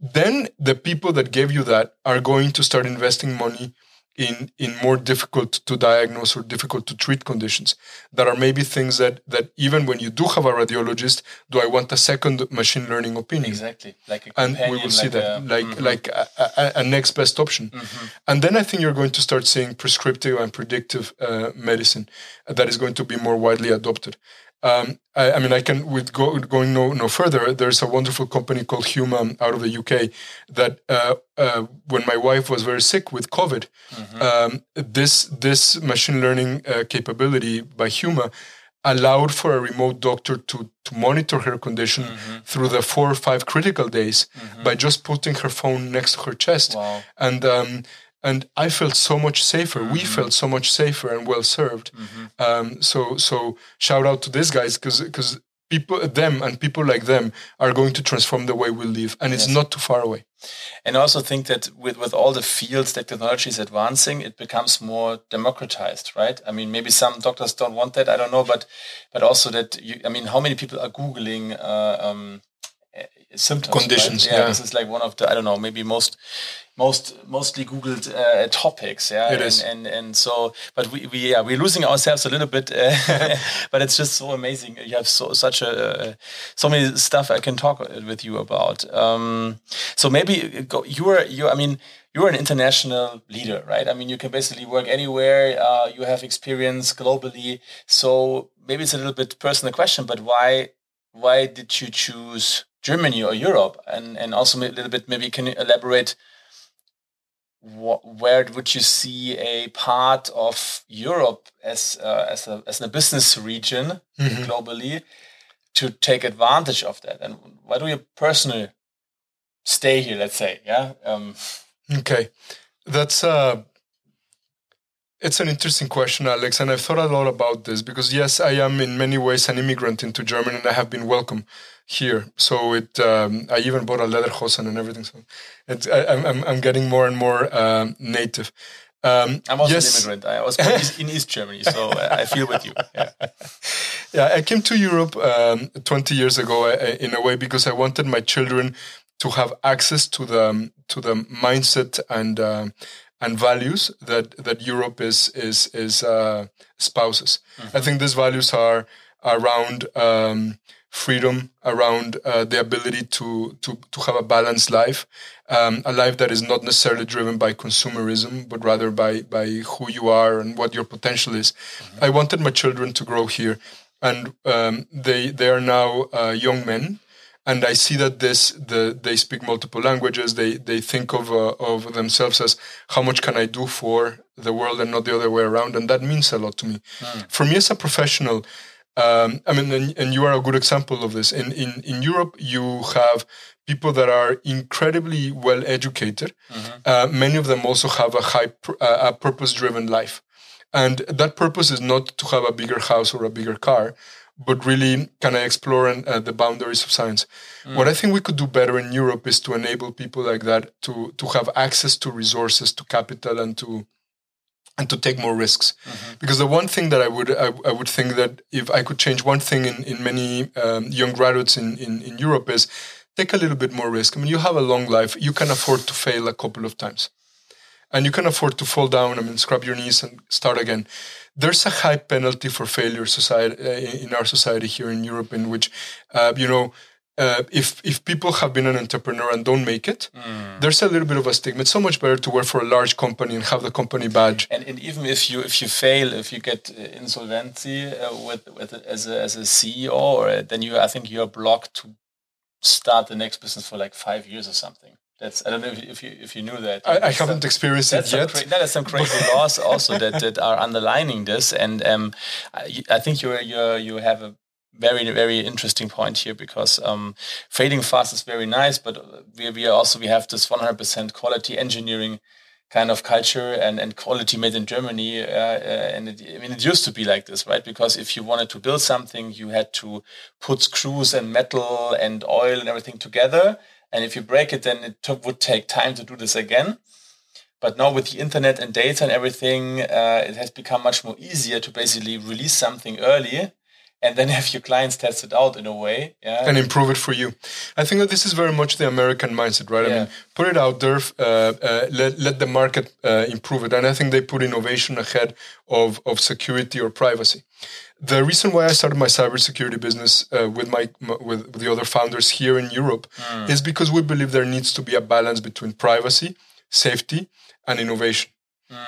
then the people that gave you that are going to start investing money in in more difficult to diagnose or difficult to treat conditions that are maybe things that that even when you do have a radiologist do i want a second machine learning opinion? Exactly. Like and we will see like that. a, like mm-hmm. like a, a, a, next best option. Mm-hmm. and then i think you're going to start seeing prescriptive and predictive uh, medicine that is going to be more widely adopted um, I, I, mean, I can with go, going no no further. There's a wonderful company called Huma out of the UK that uh, uh, when my wife was very sick with COVID, mm-hmm. um, this this machine learning uh, capability by Huma allowed for a remote doctor to to monitor her condition mm-hmm. through the four or five critical days mm-hmm. by just putting her phone next to her chest wow. and um, and I felt so much safer. Mm-hmm. We felt so much safer and well served. Mm-hmm. Um, so so shout out to these guys because because people them and people like them are going to transform the way we live, and it's not too far away. And I also think that with with all the fields that technology is advancing, it becomes more democratized, right? I mean, maybe some doctors don't want that. I don't know, but but also that you. I mean, how many people are googling? Uh, um, symptoms conditions right? yeah, yeah, this is like one of the i don't know maybe most most mostly googled uh, topics yeah it and, is. and and so but we, we yeah we're losing ourselves a little bit uh, but it's just so amazing you have so such a uh, so many stuff i can talk with you about um, so maybe go, you're you i mean you're an international leader right i mean you can basically work anywhere uh, you have experience globally so maybe it's a little bit personal question but why why did you choose Germany or Europe? And and also a little bit maybe can you elaborate where would you see a part of Europe as uh, as a as a business region mm-hmm. globally to take advantage of that, and why do you personally stay here? Let's say, yeah. Um, okay, that's uh, it's an interesting question, Alex, and I've thought a lot about this because yes, I am in many ways an immigrant into Germany, and I have been welcome here. So it, um, I even bought a lederhosen and everything. So I, am I'm, I'm getting more and more um, native. Um, I'm also yes. an immigrant. I was born in East Germany, so uh, I feel with you. Yeah. Yeah, I came to Europe um, 20 years ago uh, in a way because I wanted my children to have access to the to the mindset and um, and values that that Europe is is is uh, spouses. I think these values are around um, freedom, around uh, the ability to to to have a balanced life, um, a life that is not necessarily driven by consumerism, but rather by by who you are and what your potential is. I wanted my children to grow here, and um, they they are now uh, young men and I see that this the they speak multiple languages. They they think of uh, of themselves as how much can I do for the world and not the other way around, and that means a lot to me. For me as a professional, um, I mean, and, and you are a good example of this. In in in Europe, you have people that are incredibly well educated. Uh, many of them also have a high pr- uh, a purpose driven life, and that purpose is not to have a bigger house or a bigger car but really kind of exploring uh, the boundaries of science? What I think we could do better in Europe is to enable people like that to to have access to resources, to capital, and to and to take more risks. Because the one thing that I would I, I would think that if I could change one thing in in many um, young graduates in, in in Europe is take a little bit more risk. I mean, you have a long life. You can afford to fail a couple of times. And you can afford to fall down. I mean, scrub your knees and start again there's a high penalty for failure society uh, in our society here in Europe, in which uh, you know. Uh, if if people have been an entrepreneur and don't make it, there's a little bit of a stigma. It's so much better to work for a large company and have the company badge. And, and even if you if you fail, if you get uh, insolvency uh, with with as a, as a CEO, or uh, then you I think you're blocked to start the next business for like five years or something. That's I don't know if, if you if you knew that. I, I haven't experienced it That's some, yet. cra- that is some crazy laws also that, that are underlining this, and um, I, I think you you you have a very very interesting point here because um, fading fast is very nice, but we we also we have this 100% quality engineering kind of culture and, and quality made in Germany. Uh, uh, and it, I mean, it used to be like this, right? Because if you wanted to build something, you had to put screws and metal and oil and everything together. And if you break it, then it took, would take time to do this again. But now with the internet and data and everything, uh, it has become much more easier to basically release something early and then have your clients test it out in a way. Yeah. and improve it for you. I think that this is very much the American mindset, right? I Yeah. mean, put it out there, uh, uh, let, let the market uh, improve it. And I think they put innovation ahead of, of security or privacy. The reason why I started my cybersecurity business uh, with my with, the other founders here in Europe is because we believe there needs to be a balance between privacy, safety, and innovation.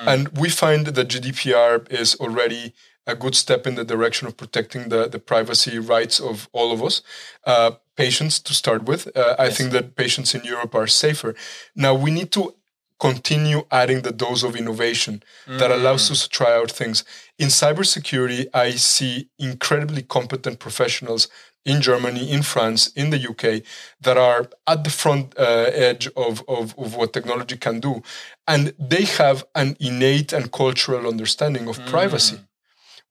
And we find that GDPR is already a good step in the direction of protecting the, the privacy rights of all of us. Uh, patients to start with. Uh, I think that patients in Europe are safer. Now we need to continue adding the dose of innovation that allows us to try out things. In cybersecurity, I see incredibly competent professionals in Germany, in France, in the UK that are at the front uh, edge of, of, of what technology can do. And they have an innate and cultural understanding of privacy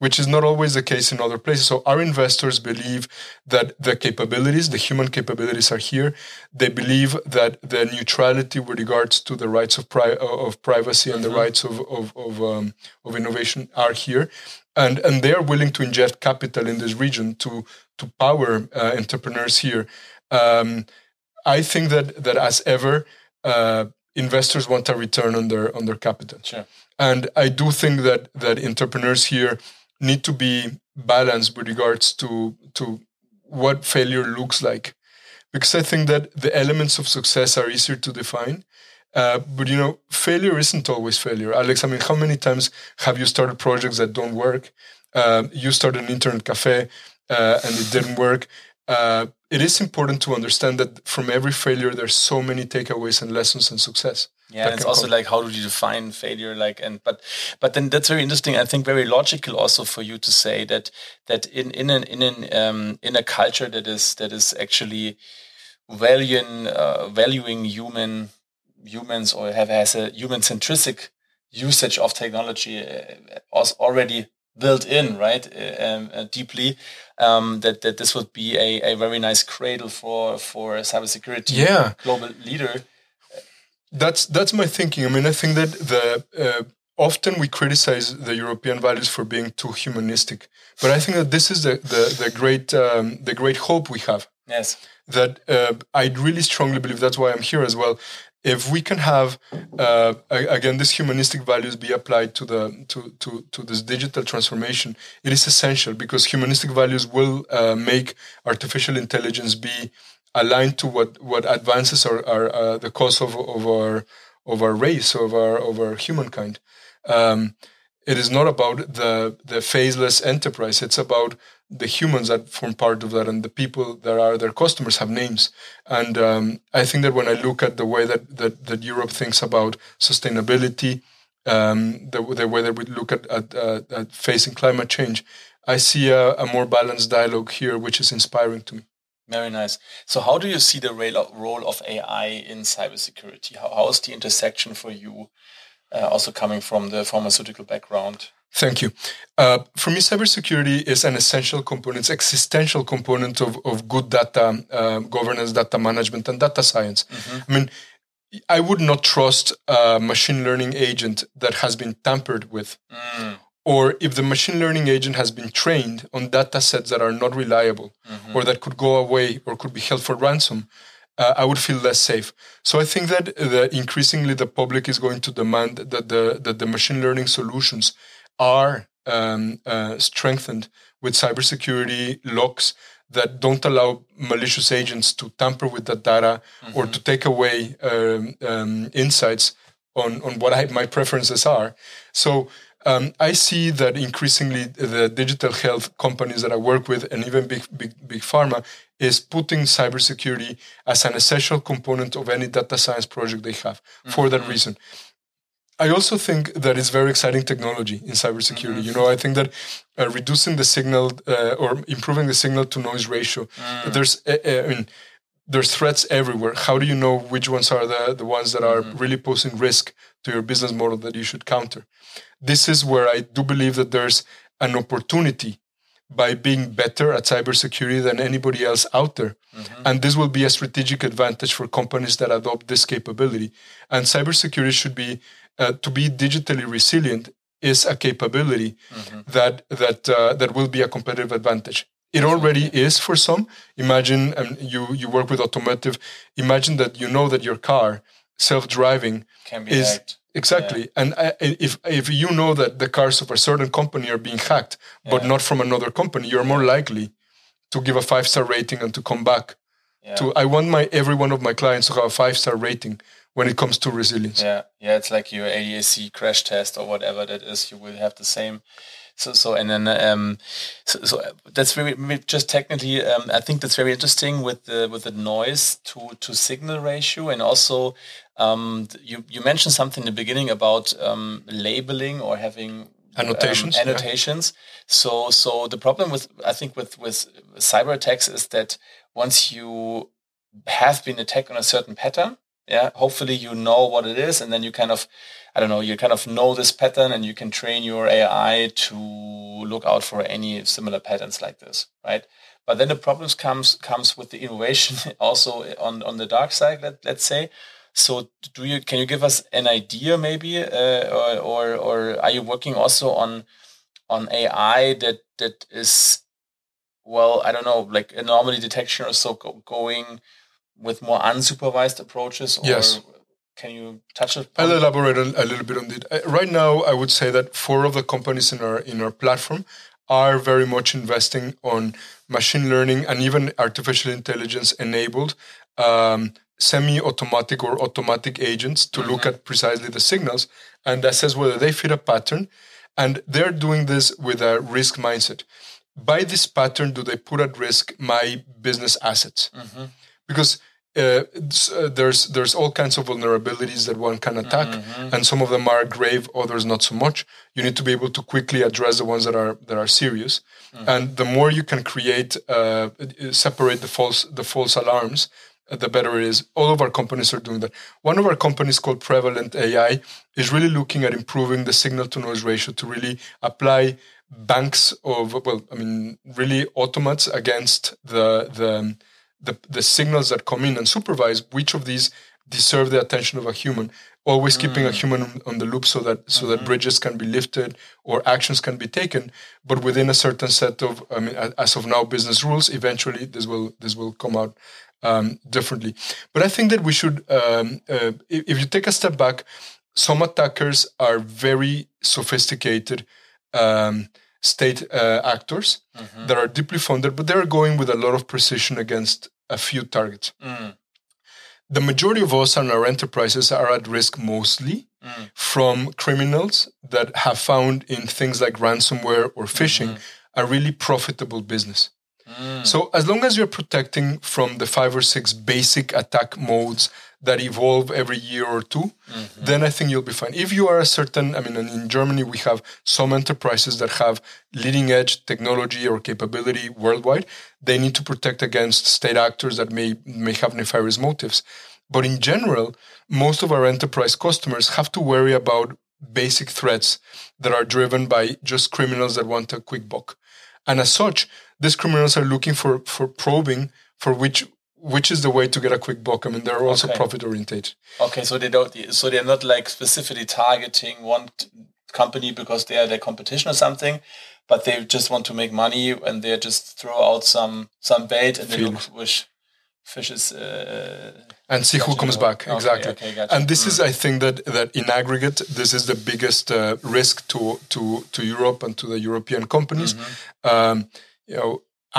which is not always the case in other places. So our investors believe that the capabilities, the human capabilities are here. They believe that the neutrality with regards to the rights of pri- of privacy and the rights of of of, um, of innovation are here. And, and they are willing to inject capital in this region to to power uh, entrepreneurs here. Um, I think that that as ever, uh, investors want a return on their on their capital. Sure. And I do think that that entrepreneurs here need to be balanced with regards to to what failure looks like, because I think that the elements of success are easier to define. Uh, but you know, failure isn't always failure. Alex, I mean, how many times have you started projects that don't work? Uh, you started an internet cafe uh, and it didn't work. Uh, it is important to understand that from every failure, there's so many takeaways and lessons and success. Yeah, and it's also come. like how do you define failure? Like, and but but then that's very interesting. I think very logical also for you to say that that in in an in an um, in a culture that is that is actually valuing uh, valuing human humans or have has a human centric usage of technology uh, was already built in right uh, um, uh, deeply um, that that this would be a, a very nice cradle for for a cybersecurity Yeah. global leader that's that's my thinking. I mean, I think that the uh, often we criticize the European values for being too humanistic, but I think that this is the the, the great um, the great hope we have. Yes, that uh, I really strongly believe that's why I'm here as well. If we can have uh, again these humanistic values be applied to the to, to to this digital transformation, it is essential because humanistic values will uh, make artificial intelligence be aligned to what what advances are, are uh, the cause of, of our of our race of our of our humankind. Um, it is not about the the faceless enterprise. It's about the humans that form part of that and the people that are their customers have names. And um, I think that when I look at the way that that, that Europe thinks about sustainability, um, the, the way that we look at at, uh, at facing climate change, I see a, a more balanced dialogue here, which is inspiring to me. Very nice. So, how do you see the role of AI in cybersecurity? How, how is the intersection for you, uh, also coming from the pharmaceutical background? Thank you. Uh, for me, cybersecurity is an essential component, existential component of, of good data uh, governance, data management, and data science. Mm-hmm. I mean, I would not trust a machine learning agent that has been tampered with. Mm or if the machine learning agent has been trained on data sets that are not reliable mm-hmm. or that could go away or could be held for ransom, uh, I would feel less safe. So I think that, that increasingly the public is going to demand that the that the machine learning solutions are um, uh, strengthened with cybersecurity locks that don't allow malicious agents to tamper with that data mm-hmm. or to take away um, um, insights on on what I, my preferences are. So um, I see that increasingly the digital health companies that I work with, and even big big big pharma, is putting cybersecurity as an essential component of any data science project they have. Mm-hmm. For that mm-hmm. reason, I also think that it's very exciting technology in cybersecurity. Mm-hmm. You know, I think that uh, reducing the signal uh, or improving the signal to noise ratio, mm. there's, uh, uh, I mean, there's threats everywhere. How do you know which ones are the, the ones that are mm-hmm. really posing risk to your business model that you should counter? this is where I do believe that there's an opportunity by being better at cybersecurity than anybody else out there. Mm-hmm. And this will be a strategic advantage for companies that adopt this capability. And cybersecurity should be uh, to be digitally resilient is a capability mm-hmm. that that uh, that will be a competitive advantage. It already is for some. Imagine um, you you work with automotive. Imagine that you know that your car self driving is hacked. Exactly, yeah. and I, if if you know that the cars of a certain company are being hacked, but yeah. not from another company, you're more likely to give a five star rating and to come back. Yeah. To I want my every one of my clients to have a five star rating when it comes to resilience. Yeah, yeah, it's like your ADAC crash test or whatever that is. You will have the same. So, so and then um, so, so that's very just technically. Um, I think that's very interesting with the with the noise to to signal ratio, and also um, you you mentioned something in the beginning about um, labeling or having annotations. Um, annotations. Yeah. So so the problem with I think with with cyber attacks is that once you have been attacked on a certain pattern, yeah, hopefully you know what it is, and then you kind of I don't know, you kind of know this pattern and you can train your AI to look out for any similar patterns like this, right? But then the problems comes comes with the innovation also on on the dark side, let, let's say. So do you can you give us an idea maybe, uh, or, or or are you working also on on AI that that is well I don't know like anomaly detection or so go, going with more unsupervised approaches? Or yes. Can you touch it? I'll elaborate a, a little bit on it. Uh, right now, I would say that four of the companies in our in our platform are very much investing on machine learning and even artificial intelligence enabled um, semi-automatic or automatic agents to mm-hmm. look at precisely the signals and assess whether they fit a pattern. And they're doing this with a risk mindset. By this pattern, do they put at risk my business assets? Mm-hmm. Because uh, uh, there's there's all kinds of vulnerabilities that one can attack, mm-hmm. and some of them are grave, others not so much. You need to be able to quickly address the ones that are that are serious, mm-hmm. and the more you can create, uh, separate the false the false alarms, uh, the better it is. All of our companies are doing that. One of our companies called Prevalent AI is really looking at improving the signal to noise ratio to really apply banks of well, I mean, really automates against the the the, the signals that come in and supervise which of these deserve the attention of a human always keeping a human on- on the loop so that so that bridges can be lifted or actions can be taken, but within a certain set of I mean as of now business rules. Eventually, this will this will come out um, differently. But I think that we should, um, uh, if, if you take a step back, some attackers are very sophisticated um, state uh, actors mm-hmm. that are deeply funded, but they're going with a lot of precision against a few targets. Mm. The majority of us and our enterprises are at risk mostly mm. from criminals that have found in things like ransomware or phishing mm-hmm. a really profitable business. Mm. So as long as you're protecting from the five or six basic attack modes that evolve every year or 2 mm-hmm. then I think you'll be fine. If you are a certain, I mean, in Germany we have some enterprises that have leading edge technology or capability worldwide. They need to protect against state actors that may may have nefarious motives. But in general, most of our enterprise customers have to worry about basic threats that are driven by just criminals that want a quick buck. And as such, these criminals are looking for, for probing for which which is the way to get a quick buck. I mean, they're also Okay. profit oriented. Okay, so they don't. So they're not like specifically targeting one company because they are their competition or something, but they just want to make money and they just throw out some some bait and they look which fishes. Uh, and see who comes back Okay, exactly. okay, gotcha. And this is, I think, that that in aggregate, this is the biggest uh, risk to to to Europe and to the European companies. Mm-hmm. Um, you know,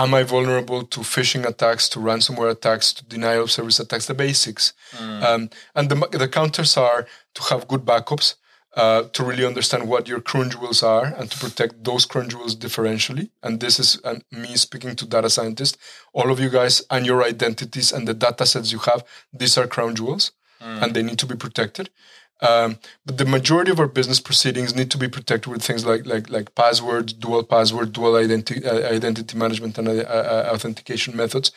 am I vulnerable to phishing attacks, to ransomware attacks, to denial of service attacks? The basics, Mm. um, and the the counters are to have good backups. Uh, to really understand what your crown jewels are and to protect those crown jewels differentially. And this is uh, me speaking to data scientists. All of you guys and your identities and the data sets you have, these are crown jewels and they need to be protected. Um, but the majority of our business proceedings need to be protected with things like like like passwords, dual password, dual identity uh, identity management, and uh, uh, authentication methods,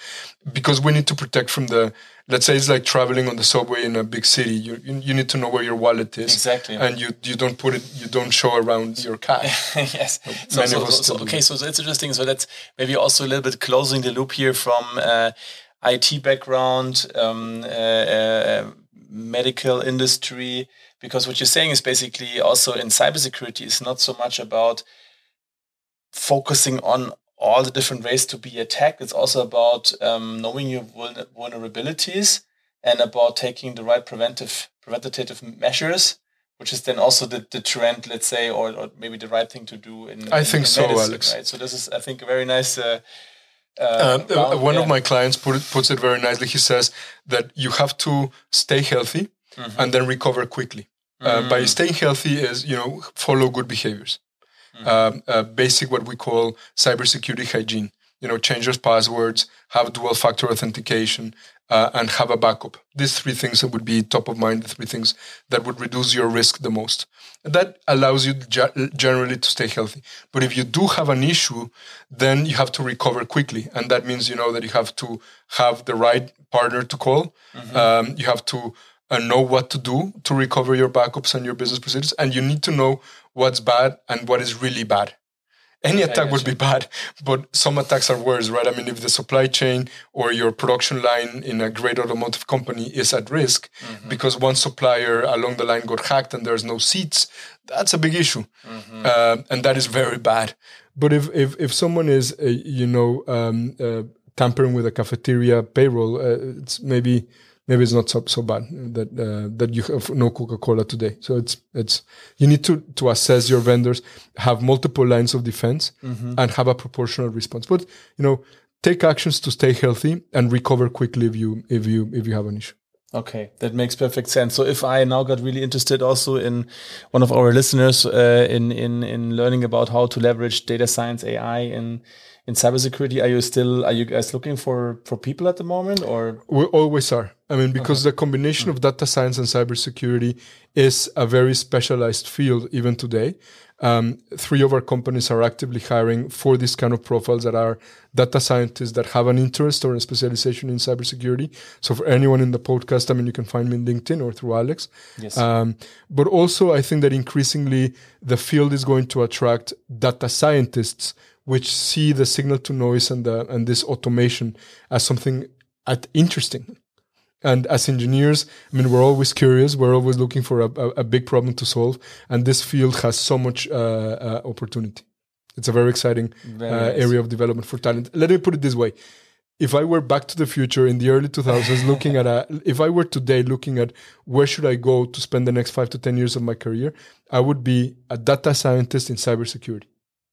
because we need to protect from the. Let's say it's like traveling on the subway in a big city. You you, need to know where your wallet is Exactly. and you you don't put it, you don't show around your cash. yes. So, so, so, so- okay, so it's interesting. So that's maybe also a little bit closing the loop here from uh, IT background, um, uh, uh, medical industry, because what you're saying is basically also in cybersecurity is not so much about focusing on all the different ways to be attacked. It's also about um, knowing your vulnerabilities and about taking the right preventive preventative measures, which is then also the, the trend, let's say, or, or maybe the right thing to do in. I in- think in so, medicine, Alex. Right? So this is, I think, a very nice. Uh, uh, Uh, one yeah. of my clients put it, puts it very nicely. He says that you have to stay healthy Mm-hmm. and then recover quickly. Uh, by staying healthy is you know follow good behaviors, Mm-hmm. um, uh, basic what we call cybersecurity hygiene. You know, change your passwords, have dual factor authentication, uh, and have a backup. These three things that would be top of mind. The three things that would reduce your risk the most. And that allows you generally to stay healthy. But if you do have an issue, then you have to recover quickly, and that means you know that you have to have the right partner to call. Um, you have to uh, know what to do to recover your backups and your business procedures, and you need to know what's bad and what is really bad. Any attack would be bad, but some attacks are worse, right? I mean, if the supply chain or your production line in a great automotive company is at risk because one supplier along the line got hacked and there's no seats, that's a big issue, uh, and that is very bad. But if if, if someone is, uh, you know, um, uh, tampering with a cafeteria payroll, uh, it's maybe maybe it's not so, so bad that uh, that you have no Coca Cola today. So it's it's you need to to assess your vendors, have multiple lines of defense, and have a proportional response. But you know, take actions to stay healthy and recover quickly if you if you if you have an issue. Okay, that makes perfect sense. So if I now got really interested also in one of our listeners uh, in in in learning about how to leverage data science AI in in cybersecurity, are you still are you guys looking for for people at the moment or We always are. I mean, because the combination of data science and cybersecurity is a very specialized field even today. Um, three of our companies are actively hiring for this kind of profiles that are data scientists that have an interest or a specialization in cybersecurity. So for anyone in the podcast, I mean, you can find me in LinkedIn or through Alex. Yes. Um, but also, I think that increasingly the field is going to attract data scientists, which see the signal to noise and the and this automation as something at interesting And as engineers, I mean, we're always curious. We're always looking for a, a, a big problem to solve. And this field has so much uh, uh, opportunity. It's a very exciting Very uh, nice. area of development for talent. Let me put it this way. If I were back to the future in the early 2000s, looking at a, if I were today looking at where should I go to spend the next five to 10 years of my career, I would be a data scientist in cybersecurity.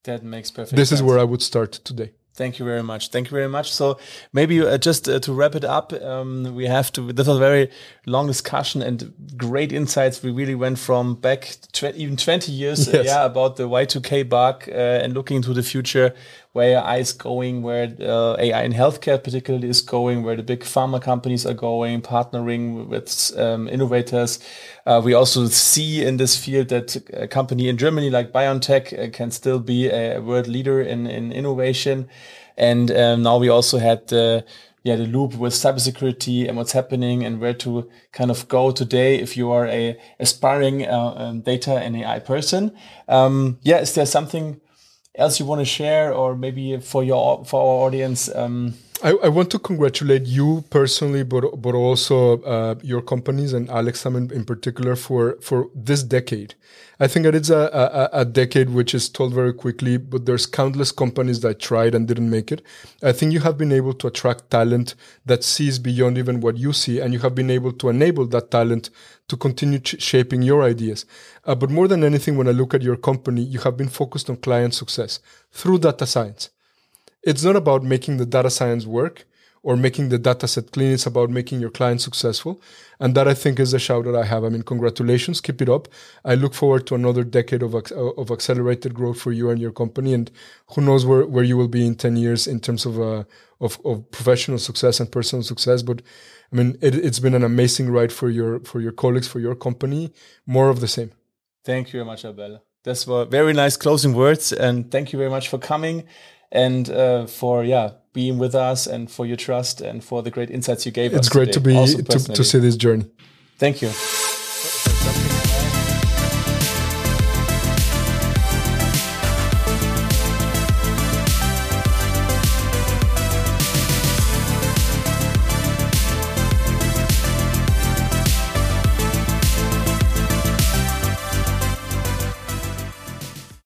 That makes perfect This is where I would start today. Thank you very much. Thank you very much. So maybe uh, just uh, to wrap it up, um, we have to. This was a very long discussion and great insights. We really went from back tw- even twenty years, uh, yeah, about the Y two K bug uh, and looking into the future, where AI is going, where uh, AI in healthcare particularly is going, where the big pharma companies are going, partnering with um, innovators. Uh, we also see in this field that a company in Germany like BioNTech uh, can still be a world leader in, in innovation. And um, now we also had the yeah the loop with cybersecurity and what's happening and where to kind of go today if you are a aspiring uh, um, data and AI person. Um, yeah, is there something else you want to share, or maybe for your for our audience? Um, I, I want to congratulate you personally, but but also uh, your companies and Alex Thamm in, particular for for this decade. I think that it's a, a, a decade which is told very quickly, but there's countless companies that tried and didn't make it. I think you have been able to attract talent that sees beyond even what you see, and you have been able to enable that talent to continue shaping your ideas. Uh, but more than anything, when I look at your company, you have been focused on client success through data science it's not about making the data science work or making the data set clean. It's about making your client successful. And that I think is the shout that I have. I mean, congratulations. Keep it up. I look forward to another decade of, of accelerated growth for you and your company. And who knows where, where you will be in 10 years in terms of, uh, of, of professional success and personal success. But I mean, it, it's been an amazing ride for your, for your colleagues, for your company. More of the same. Thank you very much, Abel. That's were very nice closing words, and thank you very much for coming and uh, for yeah being with us and for your trust and for the great insights you gave us. It's great today, to be, to, to see this journey. Thank you.